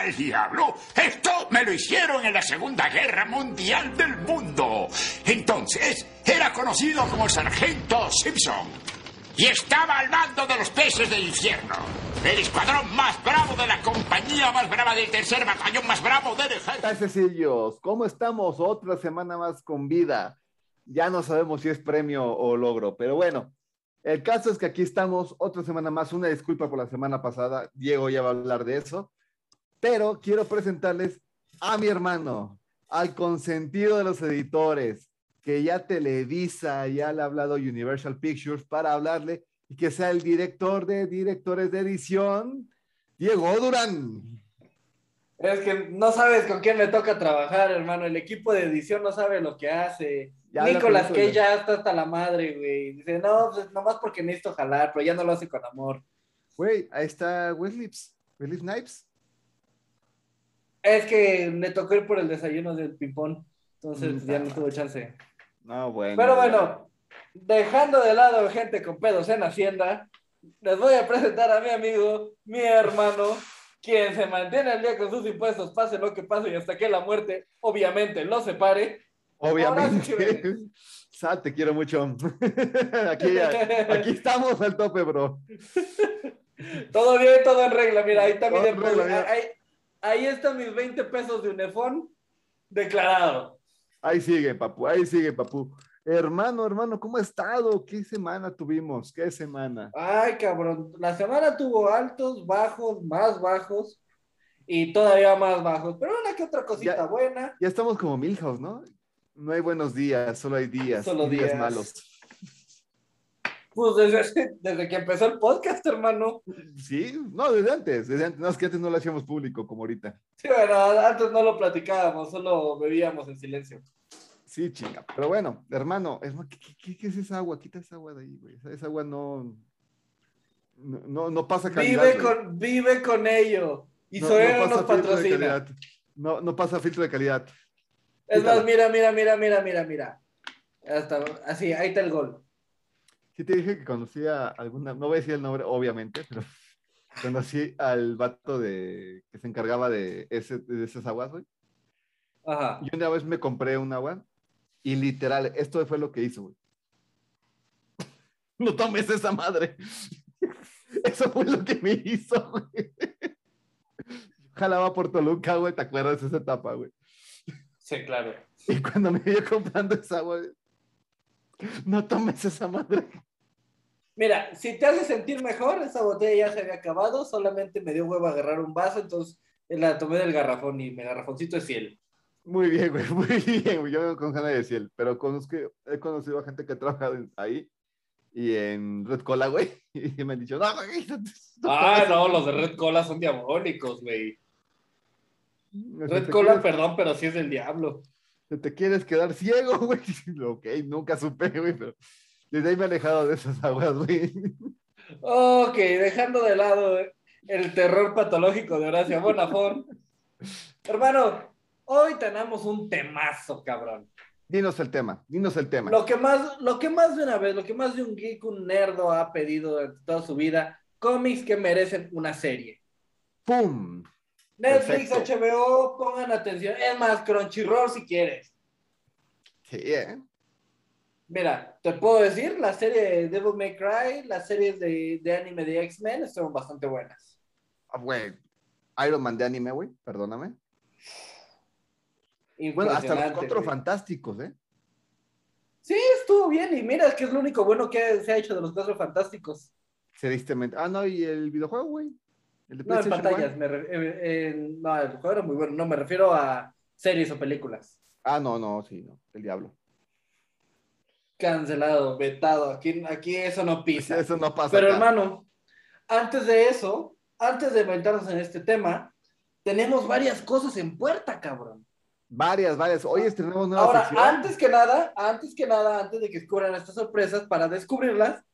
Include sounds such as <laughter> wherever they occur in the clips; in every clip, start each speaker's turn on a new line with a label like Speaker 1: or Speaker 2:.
Speaker 1: al diablo? Esto me lo hicieron en la Segunda Guerra Mundial del Mundo. Entonces, era conocido como el Sargento Simpson. Y estaba al mando de los peces del infierno. El escuadrón más bravo de la compañía más brava del tercer batallón más bravo del ejército.
Speaker 2: Cecillos, ¿cómo estamos? Otra semana más con vida. Ya no sabemos si es premio o logro, pero bueno, el caso es que aquí estamos otra semana más. Una disculpa por la semana pasada. Diego ya va a hablar de eso. Pero quiero presentarles a mi hermano, al consentido de los editores, que ya Televisa, ya le ha hablado Universal Pictures para hablarle y que sea el director de directores de edición, Diego Durán.
Speaker 3: Es que no sabes con quién le toca trabajar, hermano. El equipo de edición no sabe lo que hace. Nicolás que ya está hasta la madre, güey. Dice, no, pues nomás porque necesito jalar, pero ya no lo hace con amor.
Speaker 2: Güey, ahí está Wesley Snipes.
Speaker 3: Es que le tocó ir por el desayuno del ping-pong, entonces ya no tuvo chance.
Speaker 2: No, bueno.
Speaker 3: Pero bueno, dejando de lado gente con pedos en Hacienda, les voy a presentar a mi amigo, mi hermano, quien se mantiene al día con sus impuestos, pase lo que pase y hasta que la muerte, obviamente, lo separe.
Speaker 2: Obviamente. <laughs> Sal, te quiero mucho. <laughs> aquí, aquí estamos al tope, bro. <laughs>
Speaker 3: Todo bien, todo en regla. Mira, ahí está mi ahí, ahí están mis 20 pesos de Unefón declarado.
Speaker 2: Ahí sigue, papu, ahí sigue, papu. Hermano, hermano, ¿cómo ha estado? ¿Qué semana tuvimos? ¿Qué semana?
Speaker 3: Ay, cabrón. La semana tuvo altos, bajos, más bajos y todavía más bajos. Pero una que otra cosita buena.
Speaker 2: Ya estamos como Milhouse, ¿no? No hay buenos días, solo hay días. Solo días. malos.
Speaker 3: Pues desde, desde, que empezó el podcast, hermano.
Speaker 2: Sí, no, desde antes, desde antes. No, es que antes no lo hacíamos público como ahorita.
Speaker 3: Sí, bueno, antes no lo platicábamos, solo bebíamos en silencio.
Speaker 2: Sí, chinga. Pero bueno, hermano, ¿qué, qué, es esa agua? Quita esa agua de ahí, güey. Esa, agua no, no, no, pasa
Speaker 3: calidad. Vive con, vive con ello. Y no, no nos patrocina.
Speaker 2: No, no pasa filtro de calidad.
Speaker 3: Es más, mira, mira, mira, mira, mira, mira. Hasta, así, ahí está el gol.
Speaker 2: Sí te dije que conocía alguna, no voy a decir el nombre, obviamente, pero <laughs> conocí al vato de, que se encargaba de, ese, de esas aguas, güey. Ajá. Y una vez me compré un agua y literal, esto fue lo que hizo, güey. <laughs> No tomes esa madre. <laughs> Eso fue lo que me hizo, güey. Jalaba por Toluca, güey, ¿te acuerdas de esa etapa, güey?
Speaker 3: Sí, claro.
Speaker 2: Y cuando me vio comprando esa agua, no tomes esa madre.
Speaker 3: Mira, si te hace sentir mejor, esa botella ya se había acabado, solamente me dio huevo a agarrar un vaso, entonces la tomé del garrafón y mi garrafoncito es ciel.
Speaker 2: Muy bien, güey, <laughs> muy bien, güey. Yo con ganas de ciel, pero conozco, he conocido a gente que ha trabajado ahí y en Red Cola, güey, <laughs> y me han dicho, no, güey.
Speaker 3: ah, no, los de Red Cola son diabólicos, güey. Red Cola, perdón, pero sí es del diablo.
Speaker 2: Te quieres quedar ciego, <laughs> güey. Ok, nunca supe, güey, pero desde ahí me he alejado de esas aguas, güey.
Speaker 3: Ok, dejando de lado el terror patológico de Horacio Bonafón. Hermano, hoy tenemos un temazo, cabrón.
Speaker 2: Dinos el tema, dinos el tema.
Speaker 3: Lo que más, lo que más de una vez, lo que más de un geek, un nerdo ha pedido durante toda su vida, cómics que merecen una serie.
Speaker 2: ¡Pum!
Speaker 3: Netflix, HBO, pongan atención. Es más, Crunchyroll si quieres.
Speaker 2: Sí, ¿eh?
Speaker 3: Mira, te puedo decir, la serie de Devil May Cry, las series de, de anime de X-Men estuvieron bastante buenas.
Speaker 2: Ah, güey, Iron Man de anime, güey, perdóname. Bueno, hasta los cuatro fantásticos, ¿eh?
Speaker 3: Sí, estuvo bien. Y mira, es que es lo único bueno que se ha hecho de los cuatro fantásticos.
Speaker 2: Tristemente. Ah, no, y el videojuego, güey
Speaker 3: no, en pantallas. no, el juego era muy bueno. No, me refiero a series o películas.
Speaker 2: Ah, no, no, sí, no. El diablo.
Speaker 3: Cancelado, vetado. Aquí, aquí eso no pisa.
Speaker 2: Eso no pasa.
Speaker 3: Pero hermano, antes de eso, antes de meternos en este tema, tenemos varias cosas en puerta, cabrón.
Speaker 2: Varias, varias. Hoy estrenamos nueva
Speaker 3: Ahora, antes que nada, antes que nada, antes de que descubran estas sorpresas, para descubrirlas,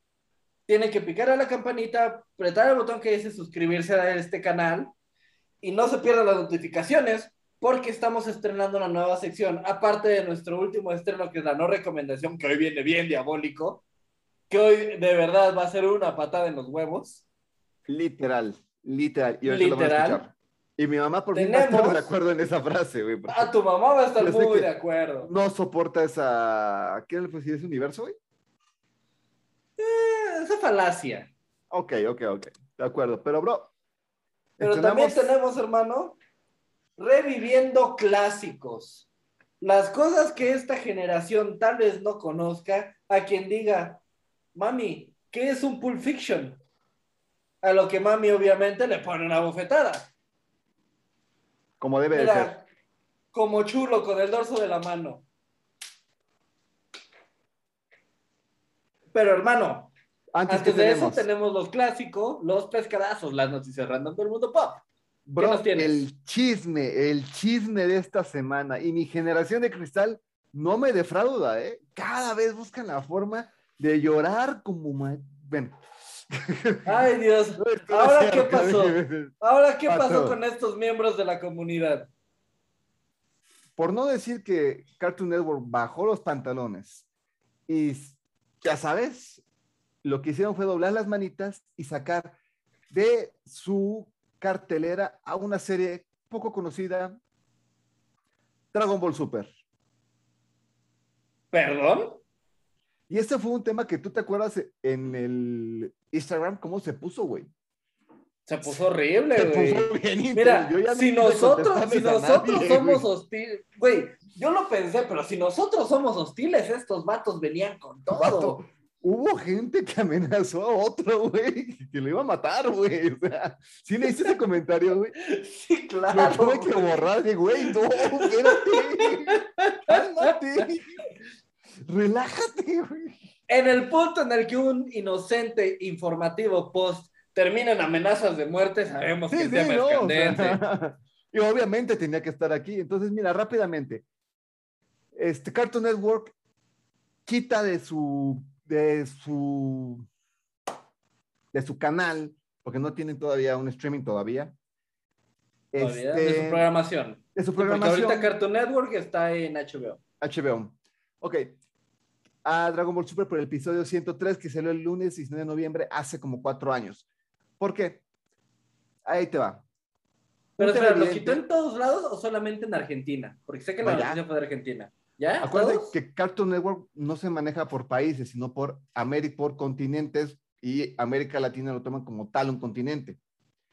Speaker 3: tienen que picar a la campanita, apretar el botón que dice suscribirse a este canal y no se pierdan las notificaciones porque estamos estrenando una nueva sección, aparte de nuestro último estreno que es la no recomendación, que hoy viene bien diabólico, que hoy de verdad va a ser una patada en los huevos.
Speaker 2: Literal, literal.
Speaker 3: literal.
Speaker 2: Y mi mamá por fin va a estar de acuerdo en esa frase, güey.
Speaker 3: Ah, tu mamá va a estar muy de acuerdo.
Speaker 2: No soporta esa... ¿Qué le? ¿Ese universo, güey?
Speaker 3: Eh, esa falacia.
Speaker 2: Ok, ok, ok. De acuerdo. Pero, bro...
Speaker 3: Pero
Speaker 2: estrenamos-
Speaker 3: también tenemos, hermano, reviviendo clásicos. Las cosas que esta generación tal vez no conozca, a quien diga, mami, ¿qué es un Pulp Fiction? A lo que mami obviamente le pone una bofetada.
Speaker 2: Como debe de ser.
Speaker 3: Como chulo con el dorso de la mano. Pero hermano,
Speaker 2: Antes,
Speaker 3: de
Speaker 2: tenemos?
Speaker 3: eso tenemos los clásicos, los pescadazos, las noticias random del mundo pop.
Speaker 2: Bro, el chisme, el chisme de esta semana y mi generación de cristal no me defrauda, ¿eh? Cada vez buscan la forma de llorar como... ma- Bueno. <laughs>
Speaker 3: Ay Dios, ¿Ahora qué pasó? ahora qué pasó con estos miembros de la comunidad?
Speaker 2: Por no decir que Cartoon Network bajó los pantalones y ya sabes, lo que hicieron fue doblar las manitas y sacar de su cartelera a una serie poco conocida, Dragon Ball Super.
Speaker 3: ¿Perdón?
Speaker 2: Y este fue un tema que tú te acuerdas en el Instagram, cómo se puso, güey.
Speaker 3: Se puso horrible, güey. Mira.
Speaker 2: Yo ya
Speaker 3: si nosotros, si nosotros
Speaker 2: nadie,
Speaker 3: somos hostiles, güey, yo lo pensé, pero si nosotros somos hostiles, estos vatos venían con todo.
Speaker 2: Vato, Hubo gente que amenazó a otro, güey, que lo iba a matar, güey. O sea, sí le hice ese comentario, güey.
Speaker 3: Sí,
Speaker 2: Lo
Speaker 3: claro.
Speaker 2: tuve que borrar de, güey, no, espérate. Cálmate. Relájate, güey.
Speaker 3: En el punto en el que un inocente informativo post termina en amenazas de muerte, sabemos que
Speaker 2: Sí,
Speaker 3: el tema
Speaker 2: no,
Speaker 3: es
Speaker 2: o sea,
Speaker 3: candente. <laughs>
Speaker 2: y obviamente tenía que estar aquí. Entonces, mira, rápidamente. Este Cartoon Network quita de su de su de su canal, porque no tienen todavía un streaming todavía.
Speaker 3: Todavía,
Speaker 2: Este,
Speaker 3: de su programación.
Speaker 2: de su
Speaker 3: Sí, porque
Speaker 2: programación.
Speaker 3: ahorita Cartoon Network está en HBO.
Speaker 2: HBO. Ok. A Dragon Ball Super por el episodio 103 que salió el lunes 19 de noviembre hace como cuatro años. ¿Por qué? Ahí te va.
Speaker 3: Pero espera, ¿lo quitó en todos lados o solamente en Argentina? Porque sé que la noticia fue de Argentina. ¿Ya?
Speaker 2: Acuérdate
Speaker 3: ¿Todos?
Speaker 2: que Cartoon Network no se maneja por países, sino por América, por continentes y América Latina lo toman como tal un continente.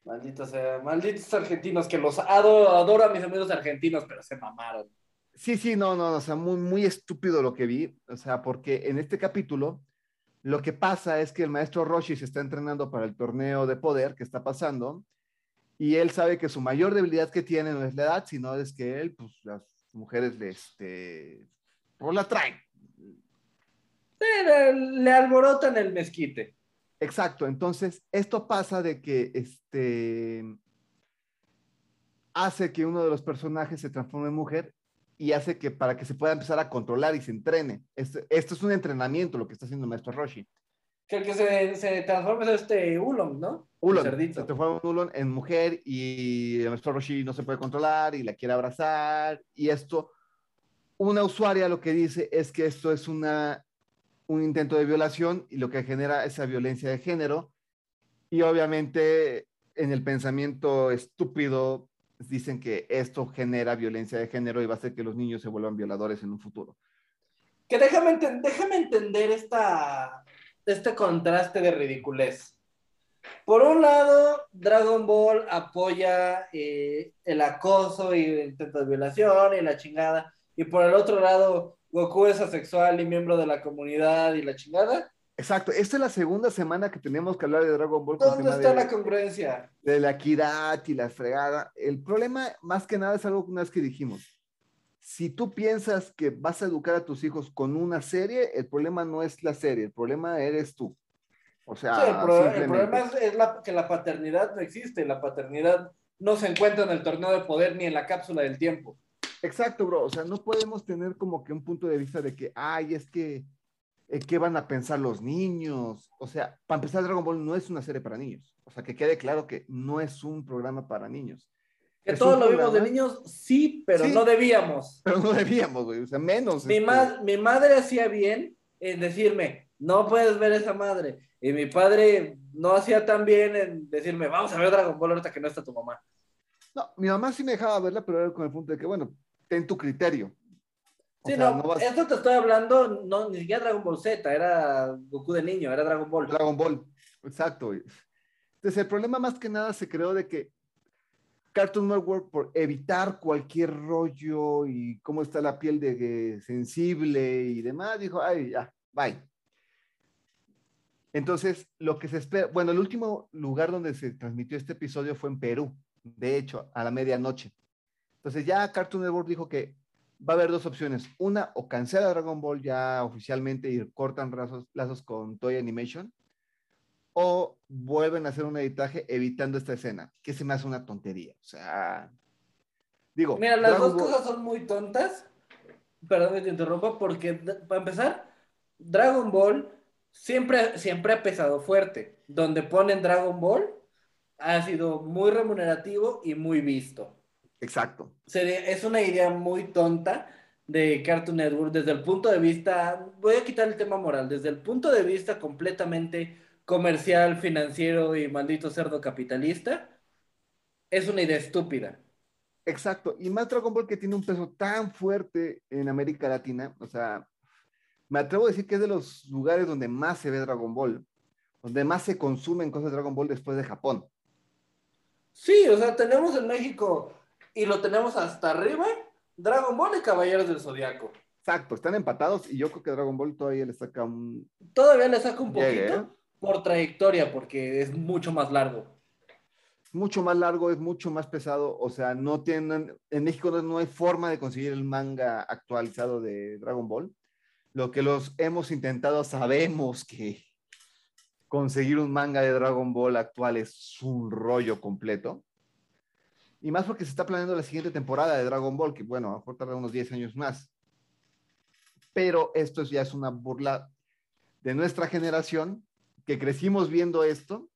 Speaker 3: Malditos, sea, malditos argentinos, que los adoro, adoro a mis amigos argentinos, pero se mamaron.
Speaker 2: Sí, sí, no, no, o sea, muy, muy estúpido lo que vi, o sea, porque en este capítulo lo que pasa es que el maestro Roshi se está entrenando para el torneo de poder que está pasando y él sabe que su mayor debilidad que tiene no es la edad, sino es que él, pues las mujeres le, este, pues la traen.
Speaker 3: Sí, le, le alborotan el mezquite.
Speaker 2: Exacto, entonces esto pasa de que este hace que uno de los personajes se transforme en mujer y hace que para que se pueda empezar a controlar y se entrene. Esto, esto es un entrenamiento lo que está haciendo el maestro Roshi.
Speaker 3: Que el que se, se transforma es este Ulong, ¿no?
Speaker 2: Ulon, se transforma en Ulon en mujer y el maestro Roshi no se puede controlar y la quiere abrazar y esto una usuaria lo que dice es que esto es una un intento de violación y lo que genera esa violencia de género y obviamente en el pensamiento estúpido dicen que esto genera violencia de género y va a hacer que los niños se vuelvan violadores en un futuro.
Speaker 3: Que déjame, enten- déjame entender esta, este contraste de ridiculez. Por un lado, Dragon Ball apoya eh, el acoso y el intento de violación y la chingada. Y por el otro lado, Goku es asexual y miembro de la comunidad y la chingada.
Speaker 2: Exacto, esta es la segunda semana que tenemos que hablar de Dragon Ball.
Speaker 3: ¿Dónde está
Speaker 2: de-
Speaker 3: la congruencia?
Speaker 2: de la equidad y la fregada. El problema, más que nada, es algo que una vez que dijimos. Si tú piensas que vas a educar a tus hijos con una serie, el problema no es la serie, el problema eres tú. O sea,
Speaker 3: Sí, el, pro- el
Speaker 2: simplemente.
Speaker 3: problema es, es la- que la paternidad no existe. La paternidad no se encuentra en el torneo de poder ni en la cápsula del tiempo.
Speaker 2: Exacto, bro. O sea, no podemos tener como que un punto de vista de que, ay, es que, eh, ¿qué van a pensar los niños? O sea, para empezar, Dragon Ball no es una serie para niños. O sea, que quede claro que no es un programa para niños.
Speaker 3: Que todos lo vimos de niños, sí, pero
Speaker 2: Sí.
Speaker 3: no debíamos. <laughs>
Speaker 2: Pero no debíamos, güey. O sea, menos.
Speaker 3: Mi,
Speaker 2: este,
Speaker 3: ma- mi madre hacía bien en decirme, no puedes ver esa madre. Y mi padre no hacía tan bien en decirme, vamos a ver Dragon Ball ahorita que no está tu mamá.
Speaker 2: No, mi mamá sí me dejaba verla, pero era con el punto de que, bueno, ten tu criterio. O
Speaker 3: Sí,
Speaker 2: sea,
Speaker 3: no,
Speaker 2: vas-
Speaker 3: esto te estoy hablando, no, ni siquiera Dragon Ball Z, era Goku de niño, era Dragon Ball.
Speaker 2: Dragon Ball. Exacto. güey. Entonces, el problema más que nada se creó de que Cartoon Network, por evitar cualquier rollo y cómo está la piel de sensible y demás, dijo, ay, ya, bye. Entonces, lo que se espera, bueno, el último lugar donde se transmitió este episodio fue en Perú, de hecho, a la medianoche. Entonces, ya Cartoon Network dijo que va a haber dos opciones. Una, o cancela Dragon Ball ya oficialmente y cortan lazos, lazos con Toy Animation, o vuelven a hacer un editaje evitando esta escena, que se me hace una tontería. O sea, digo,
Speaker 3: Mira, las
Speaker 2: Dragon
Speaker 3: dos
Speaker 2: Ball-
Speaker 3: cosas son muy tontas. Perdón que te interrumpa, porque para empezar, Dragon Ball siempre, siempre ha pesado fuerte. Donde ponen Dragon Ball ha sido muy remunerativo y muy visto.
Speaker 2: Exacto.
Speaker 3: Sería, es una idea muy tonta de Cartoon Network desde el punto de vista, voy a quitar el tema moral, desde el punto de vista completamente comercial, financiero y maldito cerdo capitalista, es una idea estúpida.
Speaker 2: Exacto. Y más Dragon Ball que tiene un peso tan fuerte en América Latina. O sea, me atrevo a decir que es de los lugares donde más se ve Dragon Ball, donde más se consumen cosas de Dragon Ball después de Japón.
Speaker 3: Sí, o sea, tenemos en México y lo tenemos hasta arriba, Dragon Ball y Caballeros del Zodiaco.
Speaker 2: Exacto, están empatados y yo creo que Dragon Ball todavía le saca un...
Speaker 3: Todavía le saco un poquito
Speaker 2: Llegue, ¿eh?
Speaker 3: Por trayectoria porque es mucho más largo.
Speaker 2: mucho más largo, es mucho más pesado, o sea, no tienen, en México no, no hay forma de conseguir el manga actualizado de Dragon Ball. Lo que los hemos intentado, sabemos que conseguir un manga de Dragon Ball actual es un rollo completo. Y más porque se está planeando la siguiente temporada de Dragon Ball, que bueno, a lo mejor tarda unos 10 años más. Pero esto ya es una burla de nuestra generación, que crecimos viendo esto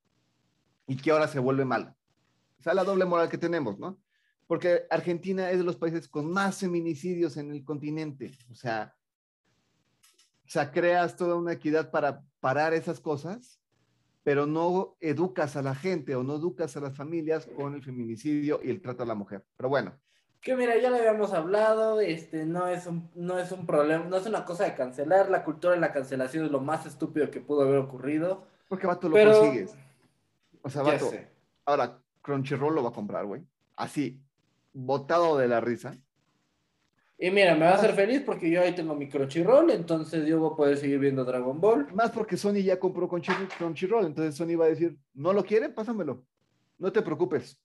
Speaker 2: y que ahora se vuelve mal. O sea, la doble moral que tenemos, ¿no? Porque Argentina es de los países con más feminicidios en el continente. O sea, o sea, creas toda una equidad para parar esas cosas, pero no educas a la gente o no educas a las familias con el feminicidio y el trato a la mujer. Pero bueno,
Speaker 3: Que mira, ya lo habíamos hablado, este, no es un, no es un problema, no es una cosa de cancelar, la cultura de la cancelación es lo más estúpido que pudo haber ocurrido.
Speaker 2: porque vato lo
Speaker 3: Pero-
Speaker 2: consigues. O sea, vato, ahora Crunchyroll lo va a comprar, güey. Así, botado de la risa.
Speaker 3: Y mira, me va a hacer feliz porque yo ahí tengo mi Crunchyroll, entonces yo voy a poder seguir viendo Dragon Ball.
Speaker 2: Más porque Sony ya compró Crunchy- Crunchyroll, entonces Sony va a decir, ¿no lo quiere? Pásamelo. No te preocupes.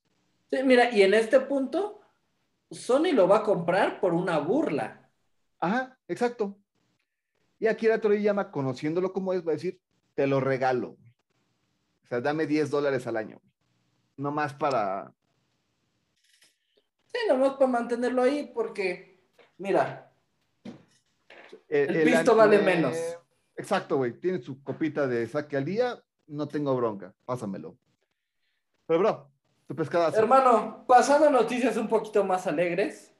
Speaker 3: Sí, mira, y en este punto, Sony lo va a comprar por una burla.
Speaker 2: Ajá, exacto. Y Akira Toriyama, conociéndolo como es, va a decir, te lo regalo. O sea, dame 10 dólares al año. No más para...
Speaker 3: Sí, nomás para mantenerlo ahí porque, mira, El pisto vale menos.
Speaker 2: Exacto, güey. Tiene su copita de saque al día, no tengo bronca. Pásamelo. Pero, bro, tu pescadazo.
Speaker 3: hermano, pasando a noticias un poquito más alegres.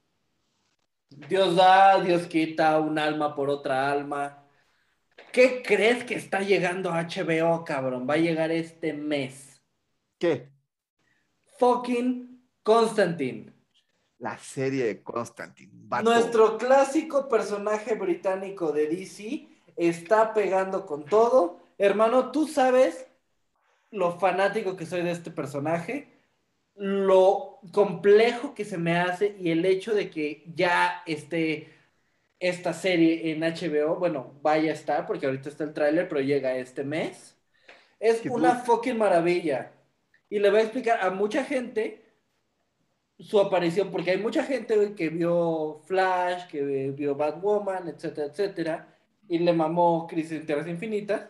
Speaker 3: Dios da, Dios quita un alma por otra alma. ¿Qué crees que está llegando a HBO, cabrón? Va a llegar este mes.
Speaker 2: ¿Qué?
Speaker 3: Fucking Constantine.
Speaker 2: La serie de Constantine.
Speaker 3: Nuestro clásico personaje británico de DC está pegando con todo. Hermano, tú sabes lo fanático que soy de este personaje, lo complejo que se me hace y el hecho de que ya esté esta serie en HBO, bueno, vaya a estar, porque ahorita está el tráiler, pero llega este mes. Es una
Speaker 2: tú-
Speaker 3: fucking maravilla. Y le voy a explicar a mucha gente su aparición, porque hay mucha gente que vio Flash, que vio Batwoman, etcétera, etcétera, y le mamó Crisis en Tierras Infinitas,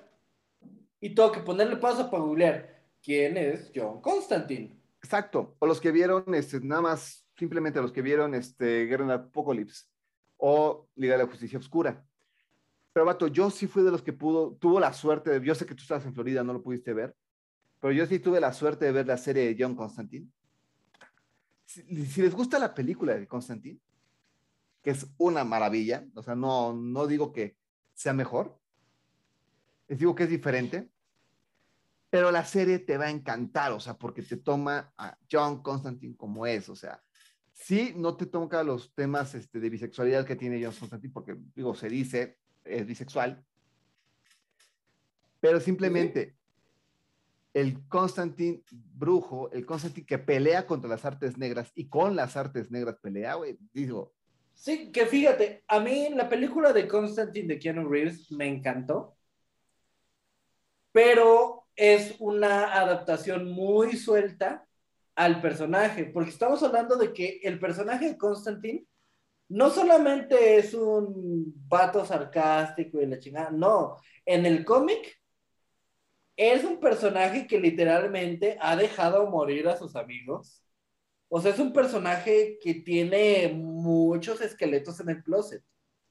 Speaker 3: y tengo que ponerle pausa para googlear quién es John Constantine.
Speaker 2: Exacto. O los que vieron, este, nada más, simplemente los que vieron este, Guerra en Apocalypse o Liga de la Justicia Oscura. Pero, vato, yo sí fui de los que pudo, tuvo la suerte de, yo sé que tú estabas en Florida, no lo pudiste ver, pero yo sí tuve la suerte de ver la serie de John Constantine. Si, si les gusta la película de Constantine, que es una maravilla, o sea, no, no digo que sea mejor, les digo que es diferente. Pero la serie te va a encantar, o sea, porque te toma a John Constantine como es, o sea, sí, no te toca los temas este, de bisexualidad que tiene John Constantine, porque, digo, se dice, es bisexual, pero simplemente el Constantine brujo, el Constantine que pelea contra las artes negras y con las artes negras pelea, güey, digo.
Speaker 3: Sí, que fíjate, a mí la película de Constantine de Keanu Reeves me encantó, pero es una adaptación muy suelta al personaje, porque estamos hablando de que el personaje de Constantine no solamente es un vato sarcástico y la chingada, no, en el cómic es un personaje que literalmente ha dejado morir a sus amigos. O sea, es un personaje que tiene muchos esqueletos en el closet.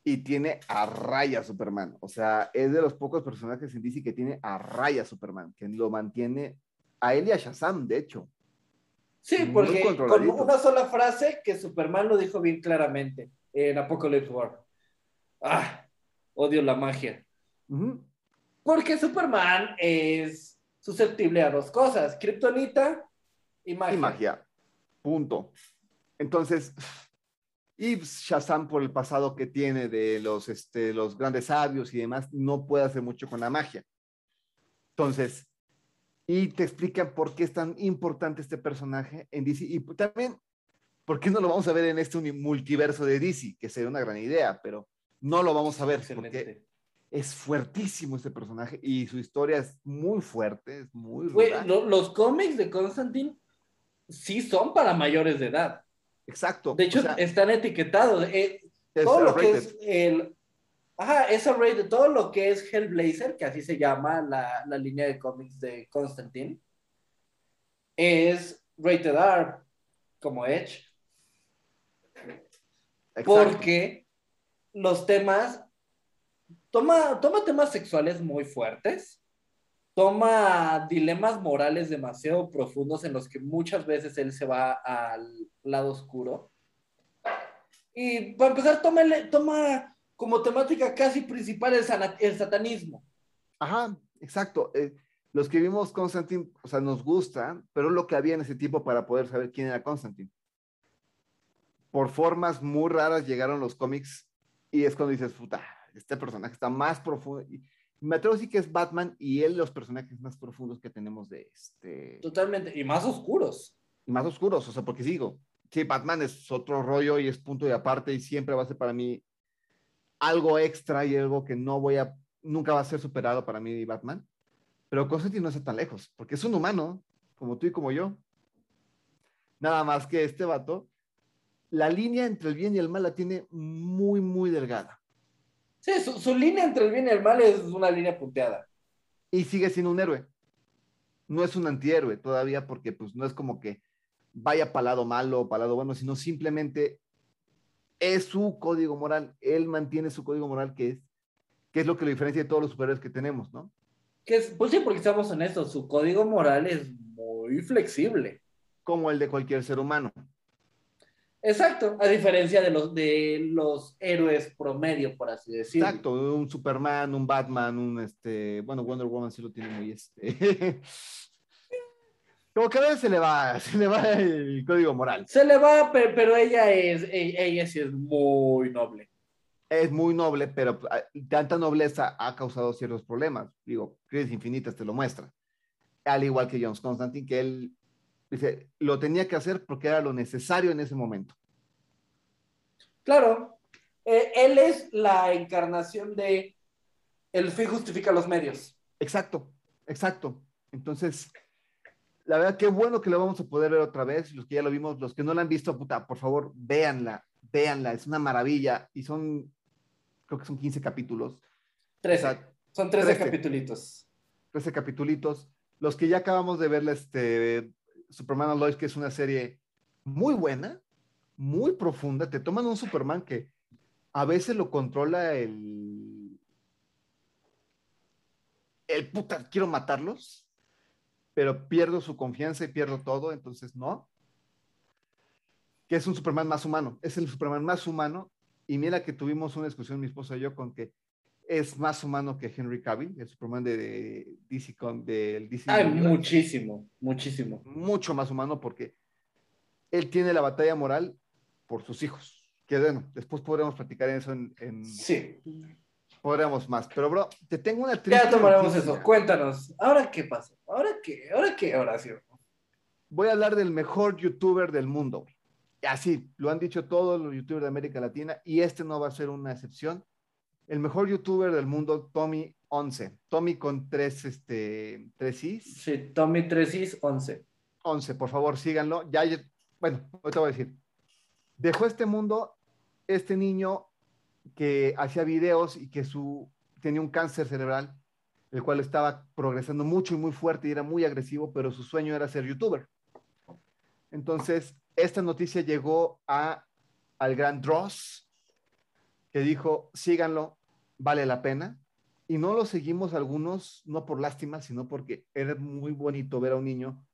Speaker 2: Y tiene a raya Superman. O sea, es de los pocos personajes en DC que tiene a raya Superman, que lo mantiene a él y a Shazam, de hecho.
Speaker 3: Sí, porque con una sola frase que Superman lo dijo bien claramente en Apocalypse War. Ah, odio la magia. Porque Superman es susceptible a dos cosas, kriptonita y magia.
Speaker 2: Y magia. Punto. Entonces, y Shazam por el pasado que tiene de los, este, los grandes sabios y demás, no puede hacer mucho con la magia. Entonces, y te explican por qué es tan importante este personaje en DC y también por qué no lo vamos a ver en este multiverso de DC, que sería una gran idea, pero no lo vamos a ver porque es fuertísimo este personaje y su historia es muy fuerte, es muy
Speaker 3: los cómics de Constantine sí son para mayores de edad.
Speaker 2: Exacto.
Speaker 3: De hecho, están etiquetados. Eh, todo lo que es el. Ajá, esa de todo lo que es Hellblazer, que así se llama la, la línea de cómics de Constantine, es rated R, como Edge. Porque los temas toma, toma temas sexuales muy fuertes, toma dilemas morales demasiado profundos en los que muchas veces él se va al lado oscuro. Y para empezar, toma, como temática casi principal el, satanismo.
Speaker 2: Ajá, exacto. Eh, los que vimos Constantine, o sea, nos gusta, pero lo que había en ese tiempo para poder saber quién era Constantine. Por formas muy raras llegaron los cómics y es cuando dices, puta, este personaje está más profundo. Me atrevo a decir que es Batman y él los personajes más profundos que tenemos de este.
Speaker 3: Totalmente, y más oscuros.
Speaker 2: Y más oscuros, o sea, porque sigo. Sí, Batman es otro rollo y es punto de aparte y siempre va a ser para mí algo extra y algo que no voy a, nunca va a ser superado para mí Batman. Pero Constantine no está tan lejos, porque es un humano, como tú y como yo. Nada más que este vato, la línea entre el bien y el mal la tiene muy, muy delgada.
Speaker 3: Sí, su, línea entre el bien y el mal es una línea punteada.
Speaker 2: Y sigue siendo un héroe. No es un antihéroe todavía porque pues no es como que vaya para lado malo o para lado bueno, sino simplemente es su código moral. Él mantiene su código moral que es, que es lo que lo diferencia de todos los superhéroes que tenemos, ¿no?
Speaker 3: Que es, pues sí, porque estamos en esto, su código moral es muy flexible.
Speaker 2: Como el de cualquier ser humano.
Speaker 3: Exacto, a diferencia de los, de los héroes promedio, por así decirlo.
Speaker 2: Exacto, un Superman, un Batman, un este, bueno, Wonder Woman sí lo tiene muy este. <laughs> Como que a veces se le va, <laughs> se le va el código moral.
Speaker 3: Se le va, pero, ella es, e, ella sí es muy noble.
Speaker 2: Es muy noble, pero ah, tanta nobleza ha causado ciertos problemas. Digo, Crisis Infinitas te lo muestra. Al igual que Jones Constantine, que él Dice, lo tenía que hacer porque era lo necesario en ese momento.
Speaker 3: Claro, eh, él es la encarnación de el fin justifica los medios.
Speaker 2: Exacto, exacto. Entonces, la verdad, qué bueno que lo vamos a poder ver otra vez. Los que ya lo vimos, los que no la han visto, puta, por favor, véanla, véanla. Es una maravilla. Y son, creo que son 15 capítulos.
Speaker 3: 13. son 13, capítulos.
Speaker 2: 13 capítulos. Los que ya acabamos de verla, este, Superman Lois, que es una serie muy buena, muy profunda. Te toman un Superman que a veces lo controla el. El puta, quiero matarlos, pero pierdo su confianza y pierdo todo, entonces no. Que es un Superman más humano, es el Superman más humano. Y mira que tuvimos una discusión, mi esposa y yo, con que es más humano que Henry Cavill, el Superman de DC, del DC.
Speaker 3: Ay, muchísimo, muchísimo.
Speaker 2: Mucho más humano porque él tiene la batalla moral por sus hijos. Que bueno, después podremos platicar eso en, en...
Speaker 3: Sí.
Speaker 2: Podremos más. Pero, bro, te tengo una
Speaker 3: triste. Ya tomaremos eso. Cuéntanos. ¿Ahora qué pasa? ¿Ahora qué? ¿Ahora qué, Horacio?
Speaker 2: Voy a hablar del mejor youtuber del mundo. Así, lo han dicho todos los youtubers de América Latina y este no va a ser una excepción. El mejor youtuber del mundo, Tommy 11. Tommy con tres, este, tres is.
Speaker 3: Sí, Tommy tres is 11.
Speaker 2: 11, por favor, síganlo. Ya, bueno, te voy a decir. Dejó este mundo este niño que hacía videos y que su, tenía un cáncer cerebral, el cual estaba progresando mucho y muy fuerte y era muy agresivo, pero su sueño era ser youtuber. Entonces, esta noticia llegó a, al gran Dross, que dijo, síganlo, vale la pena. Y no lo seguimos algunos, no por lástima, sino porque era muy bonito ver a un niño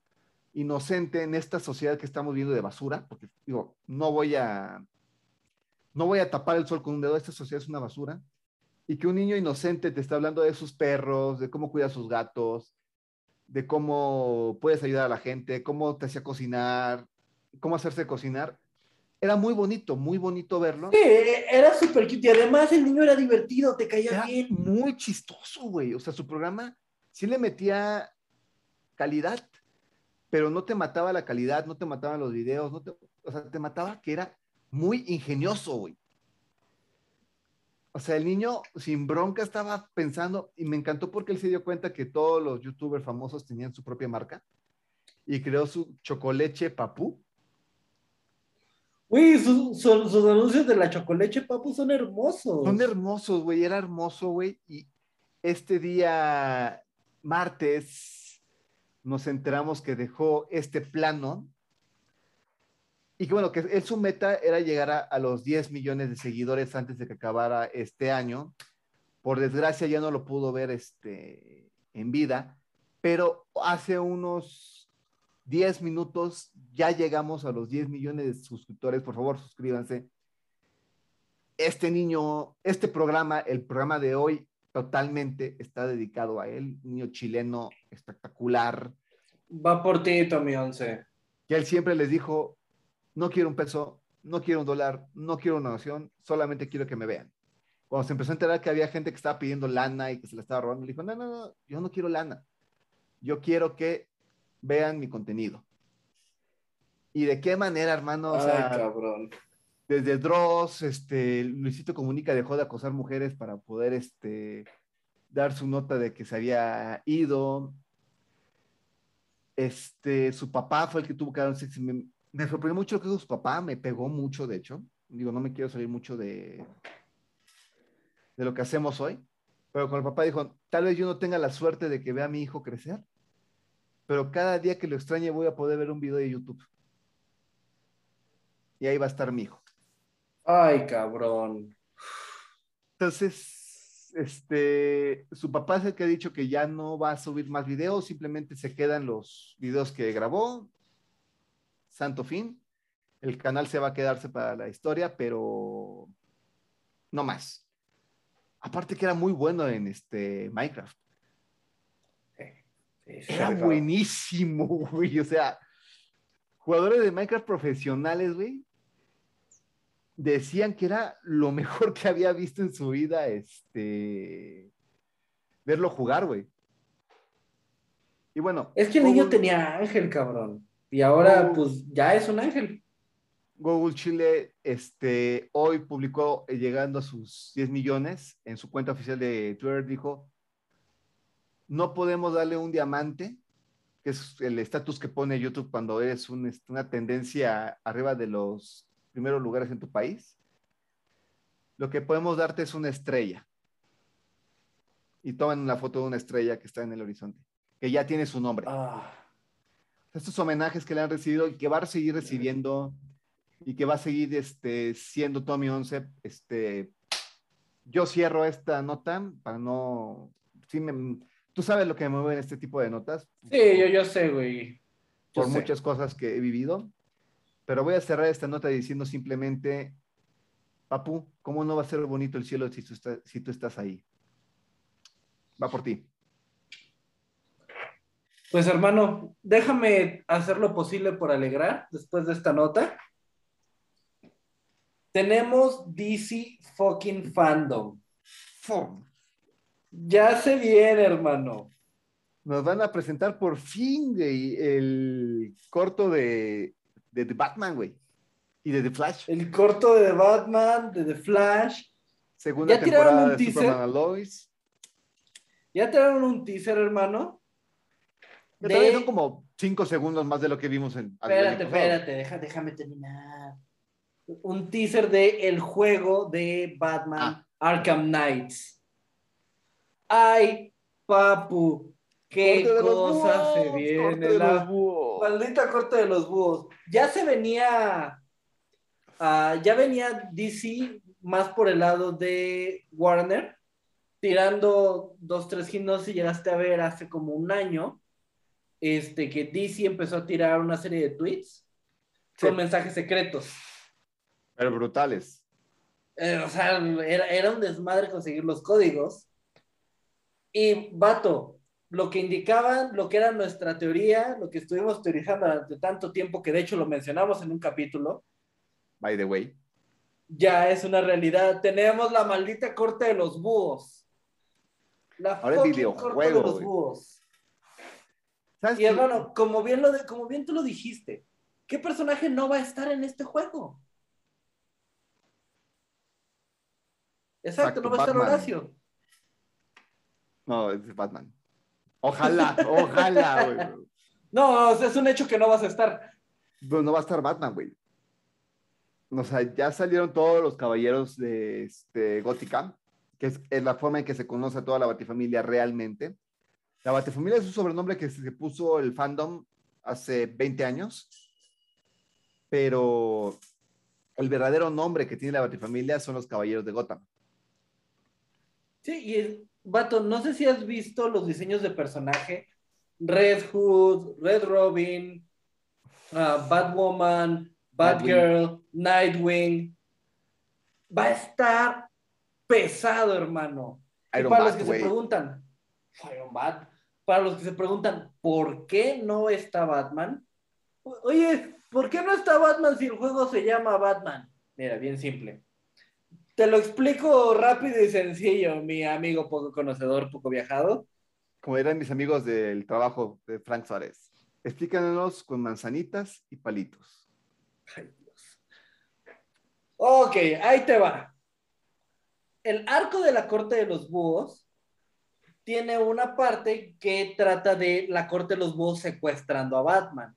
Speaker 2: inocente en esta sociedad que estamos viendo de basura, porque digo, no voy a no voy a tapar el sol con un dedo, esta sociedad es una basura, y que un niño inocente te está hablando de sus perros, de cómo cuida a sus gatos, de cómo puedes ayudar a la gente, cómo te hacía cocinar, cómo hacerse cocinar. Era muy bonito, muy bonito verlo.
Speaker 3: Sí, era súper cute y además el niño era divertido, te caía era bien.
Speaker 2: Muy chistoso, güey. O sea, su programa sí le metía calidad, pero no te mataba la calidad, no te mataban los videos, no te, o sea, te mataba que era muy ingenioso, güey. O sea, el niño sin bronca estaba pensando, y me encantó porque él se dio cuenta que todos los youtubers famosos tenían su propia marca y creó su chocoleche papú.
Speaker 3: Güey, sus, anuncios de la chocoleche papu son hermosos.
Speaker 2: Son hermosos, güey, era hermoso, güey. Y este día, martes, nos enteramos que dejó este plano y que bueno, que él su meta era llegar a, los 10 millones de seguidores antes de que acabara este año. Por desgracia ya no lo pudo ver este, en vida, pero hace unos 10 minutos ya llegamos a los 10 millones de suscriptores. Por favor, suscríbanse. Este niño, este programa, el programa de hoy, totalmente está dedicado a él. Niño chileno espectacular.
Speaker 3: Va por ti, Tommy Once.
Speaker 2: Que él siempre les dijo, no quiero un peso, no quiero un dólar, no quiero una nación, solamente quiero que me vean. Cuando se empezó a enterar que había gente que estaba pidiendo lana y que se la estaba robando, le dijo, no, no, no, yo no quiero lana. Yo quiero que vean mi contenido. ¿Y de qué manera, hermano?
Speaker 3: O sea, cabrón.
Speaker 2: Desde Dross, este, Luisito Comunica dejó de acosar mujeres para poder este, dar su nota de que se había ido. Este, su papá fue el que tuvo que dar un me sorprendió mucho lo que dijo su papá, me pegó mucho, de hecho. Digo, no me quiero salir mucho de, de lo que hacemos hoy, pero con el papá dijo, tal vez yo no tenga la suerte de que vea a mi hijo crecer, pero cada día que lo extrañe voy a poder ver un video de YouTube. Y ahí va a estar mi hijo.
Speaker 3: Ay, cabrón.
Speaker 2: Entonces, este, su papá es el que ha dicho que ya no va a subir más videos, simplemente se quedan los videos que grabó, santo fin. El canal se va a quedarse para la historia, pero no más. Aparte que era muy bueno en este Minecraft. Era buenísimo, <laughs> güey. O sea, jugadores de Minecraft profesionales, güey, decían que era lo <laughs> mejor que había visto en su vida, este, verlo jugar, güey. Y bueno.
Speaker 3: Es que el niño tenía ángel, cabrón. Y ahora, pues, ya es un ángel.
Speaker 2: Google Chile este, hoy publicó, eh, llegando a sus 10 millones, en su cuenta oficial de Twitter, dijo, no podemos darle un diamante, que es el estatus que pone YouTube cuando eres una tendencia arriba de los primeros lugares en tu país. Lo que podemos darte es una estrella. Y toman la foto de una estrella que está en el horizonte, que ya tiene su nombre.
Speaker 3: Ah
Speaker 2: estos homenajes que le han recibido y que va a seguir recibiendo y que va a seguir este, siendo Tommy 11, este, yo cierro esta nota para no... tú sabes lo que me mueve en este tipo de notas.
Speaker 3: Sí, yo, yo sé, güey.
Speaker 2: por muchas cosas que he vivido. Pero voy a cerrar esta nota diciendo simplemente, Papu, ¿cómo no va a ser bonito el cielo si tú, estás, si tú estás ahí? va por ti.
Speaker 3: Pues hermano, déjame hacer lo posible por alegrar después de esta nota. Tenemos DC fucking fandom. Ya se viene, hermano.
Speaker 2: Nos van a presentar por fin, güey, el corto de, de The Batman, güey. Y de The Flash.
Speaker 3: El corto de Batman, de The Flash.
Speaker 2: Segunda
Speaker 3: ¿Ya tiraron
Speaker 2: temporada
Speaker 3: un
Speaker 2: de
Speaker 3: teaser?
Speaker 2: Superman and Lois.
Speaker 3: Ya te dieron un teaser, hermano. De-
Speaker 2: también son como cinco segundos más de lo que vimos en.
Speaker 3: Espérate, espérate, deja- déjame terminar. Un teaser de el juego de Batman
Speaker 2: Ah.
Speaker 3: Arkham Knights. Ay, papu, qué
Speaker 2: Corte
Speaker 3: cosa se viene.
Speaker 2: corte de
Speaker 3: la
Speaker 2: los búhos.
Speaker 3: Maldita corte de los búhos. Ya se venía. ah, ya venía DC más por el lado de Warner, tirando dos, tres sé si llegaste a ver hace como un año. Este, que DC empezó a tirar una serie de tweets
Speaker 2: Sí.
Speaker 3: con mensajes secretos.
Speaker 2: Pero brutales.
Speaker 3: Eh, o sea, era, era un desmadre conseguir los códigos. Y, vato, lo que indicaban, lo que era nuestra teoría, lo que estuvimos teorizando durante tanto tiempo, que de hecho lo mencionamos en un capítulo,
Speaker 2: By the way.
Speaker 3: ya es una realidad. Tenemos la maldita corte de los búhos. La
Speaker 2: Ahora es videojuego,
Speaker 3: corte de los búhos.
Speaker 2: ¿Sabes
Speaker 3: Y hermano, como bien, lo de- como bien tú lo dijiste, ¿qué personaje no va a estar en este juego? Exacto,
Speaker 2: Exacto,
Speaker 3: no va a estar. Horacio.
Speaker 2: No, es Batman. Ojalá, ojalá, güey.
Speaker 3: No, es un hecho que no vas a estar.
Speaker 2: Pero no va a estar Batman, güey. O sea, ya salieron todos los caballeros de este, Gótica, que es, es la forma en que se conoce a toda la Batifamilia realmente. La Batifamilia es un sobrenombre que se puso el fandom hace 20 años, pero el verdadero nombre que tiene la Batifamilia son los caballeros de Gotham.
Speaker 3: Sí, y el- vato, no sé si has visto los diseños de personaje. Red Hood, Red Robin, ah, Batwoman, Batgirl, Nightwing. Va a estar pesado, hermano. Y para los que se preguntan, Iron Bat, para los que se preguntan, ¿por qué no está Batman? Oye, ¿por qué no está Batman si el juego se llama Batman? Mira, bien simple. Te lo explico rápido y sencillo, mi amigo poco conocedor, poco viajado.
Speaker 2: Como eran mis amigos del trabajo de Frank Suárez. Explícanos con manzanitas y palitos.
Speaker 3: Ay, Dios. Ok, ahí te va. El arco de la corte de los búhos tiene una parte que trata de la corte de los búhos secuestrando a Batman.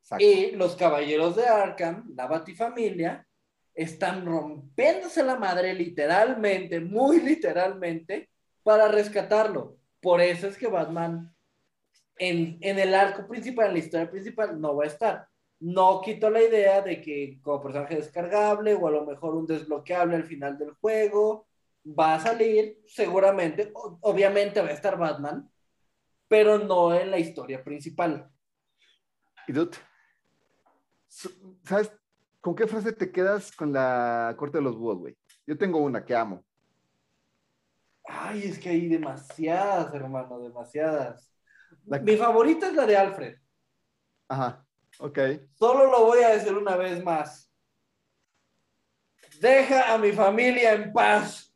Speaker 2: Exacto.
Speaker 3: Y los caballeros de Arkham, la Batifamilia, están rompiéndose la madre literalmente, muy literalmente, para rescatarlo. Por eso es que Batman en, en el arco principal, en la historia principal, no va a estar. No quito la idea de que como personaje descargable o a lo mejor un desbloqueable al final del juego va a salir, seguramente, obviamente va a estar Batman, pero no en la historia principal.
Speaker 2: Y ¿sabes con qué frase te quedas con la corte de los búhos, güey? Yo tengo una que amo.
Speaker 3: Ay, es que hay demasiadas, hermano, demasiadas.
Speaker 2: La-
Speaker 3: Mi favorita es la de Alfred.
Speaker 2: Ajá, ok.
Speaker 3: Solo lo voy a decir una vez más. Deja a mi familia en paz.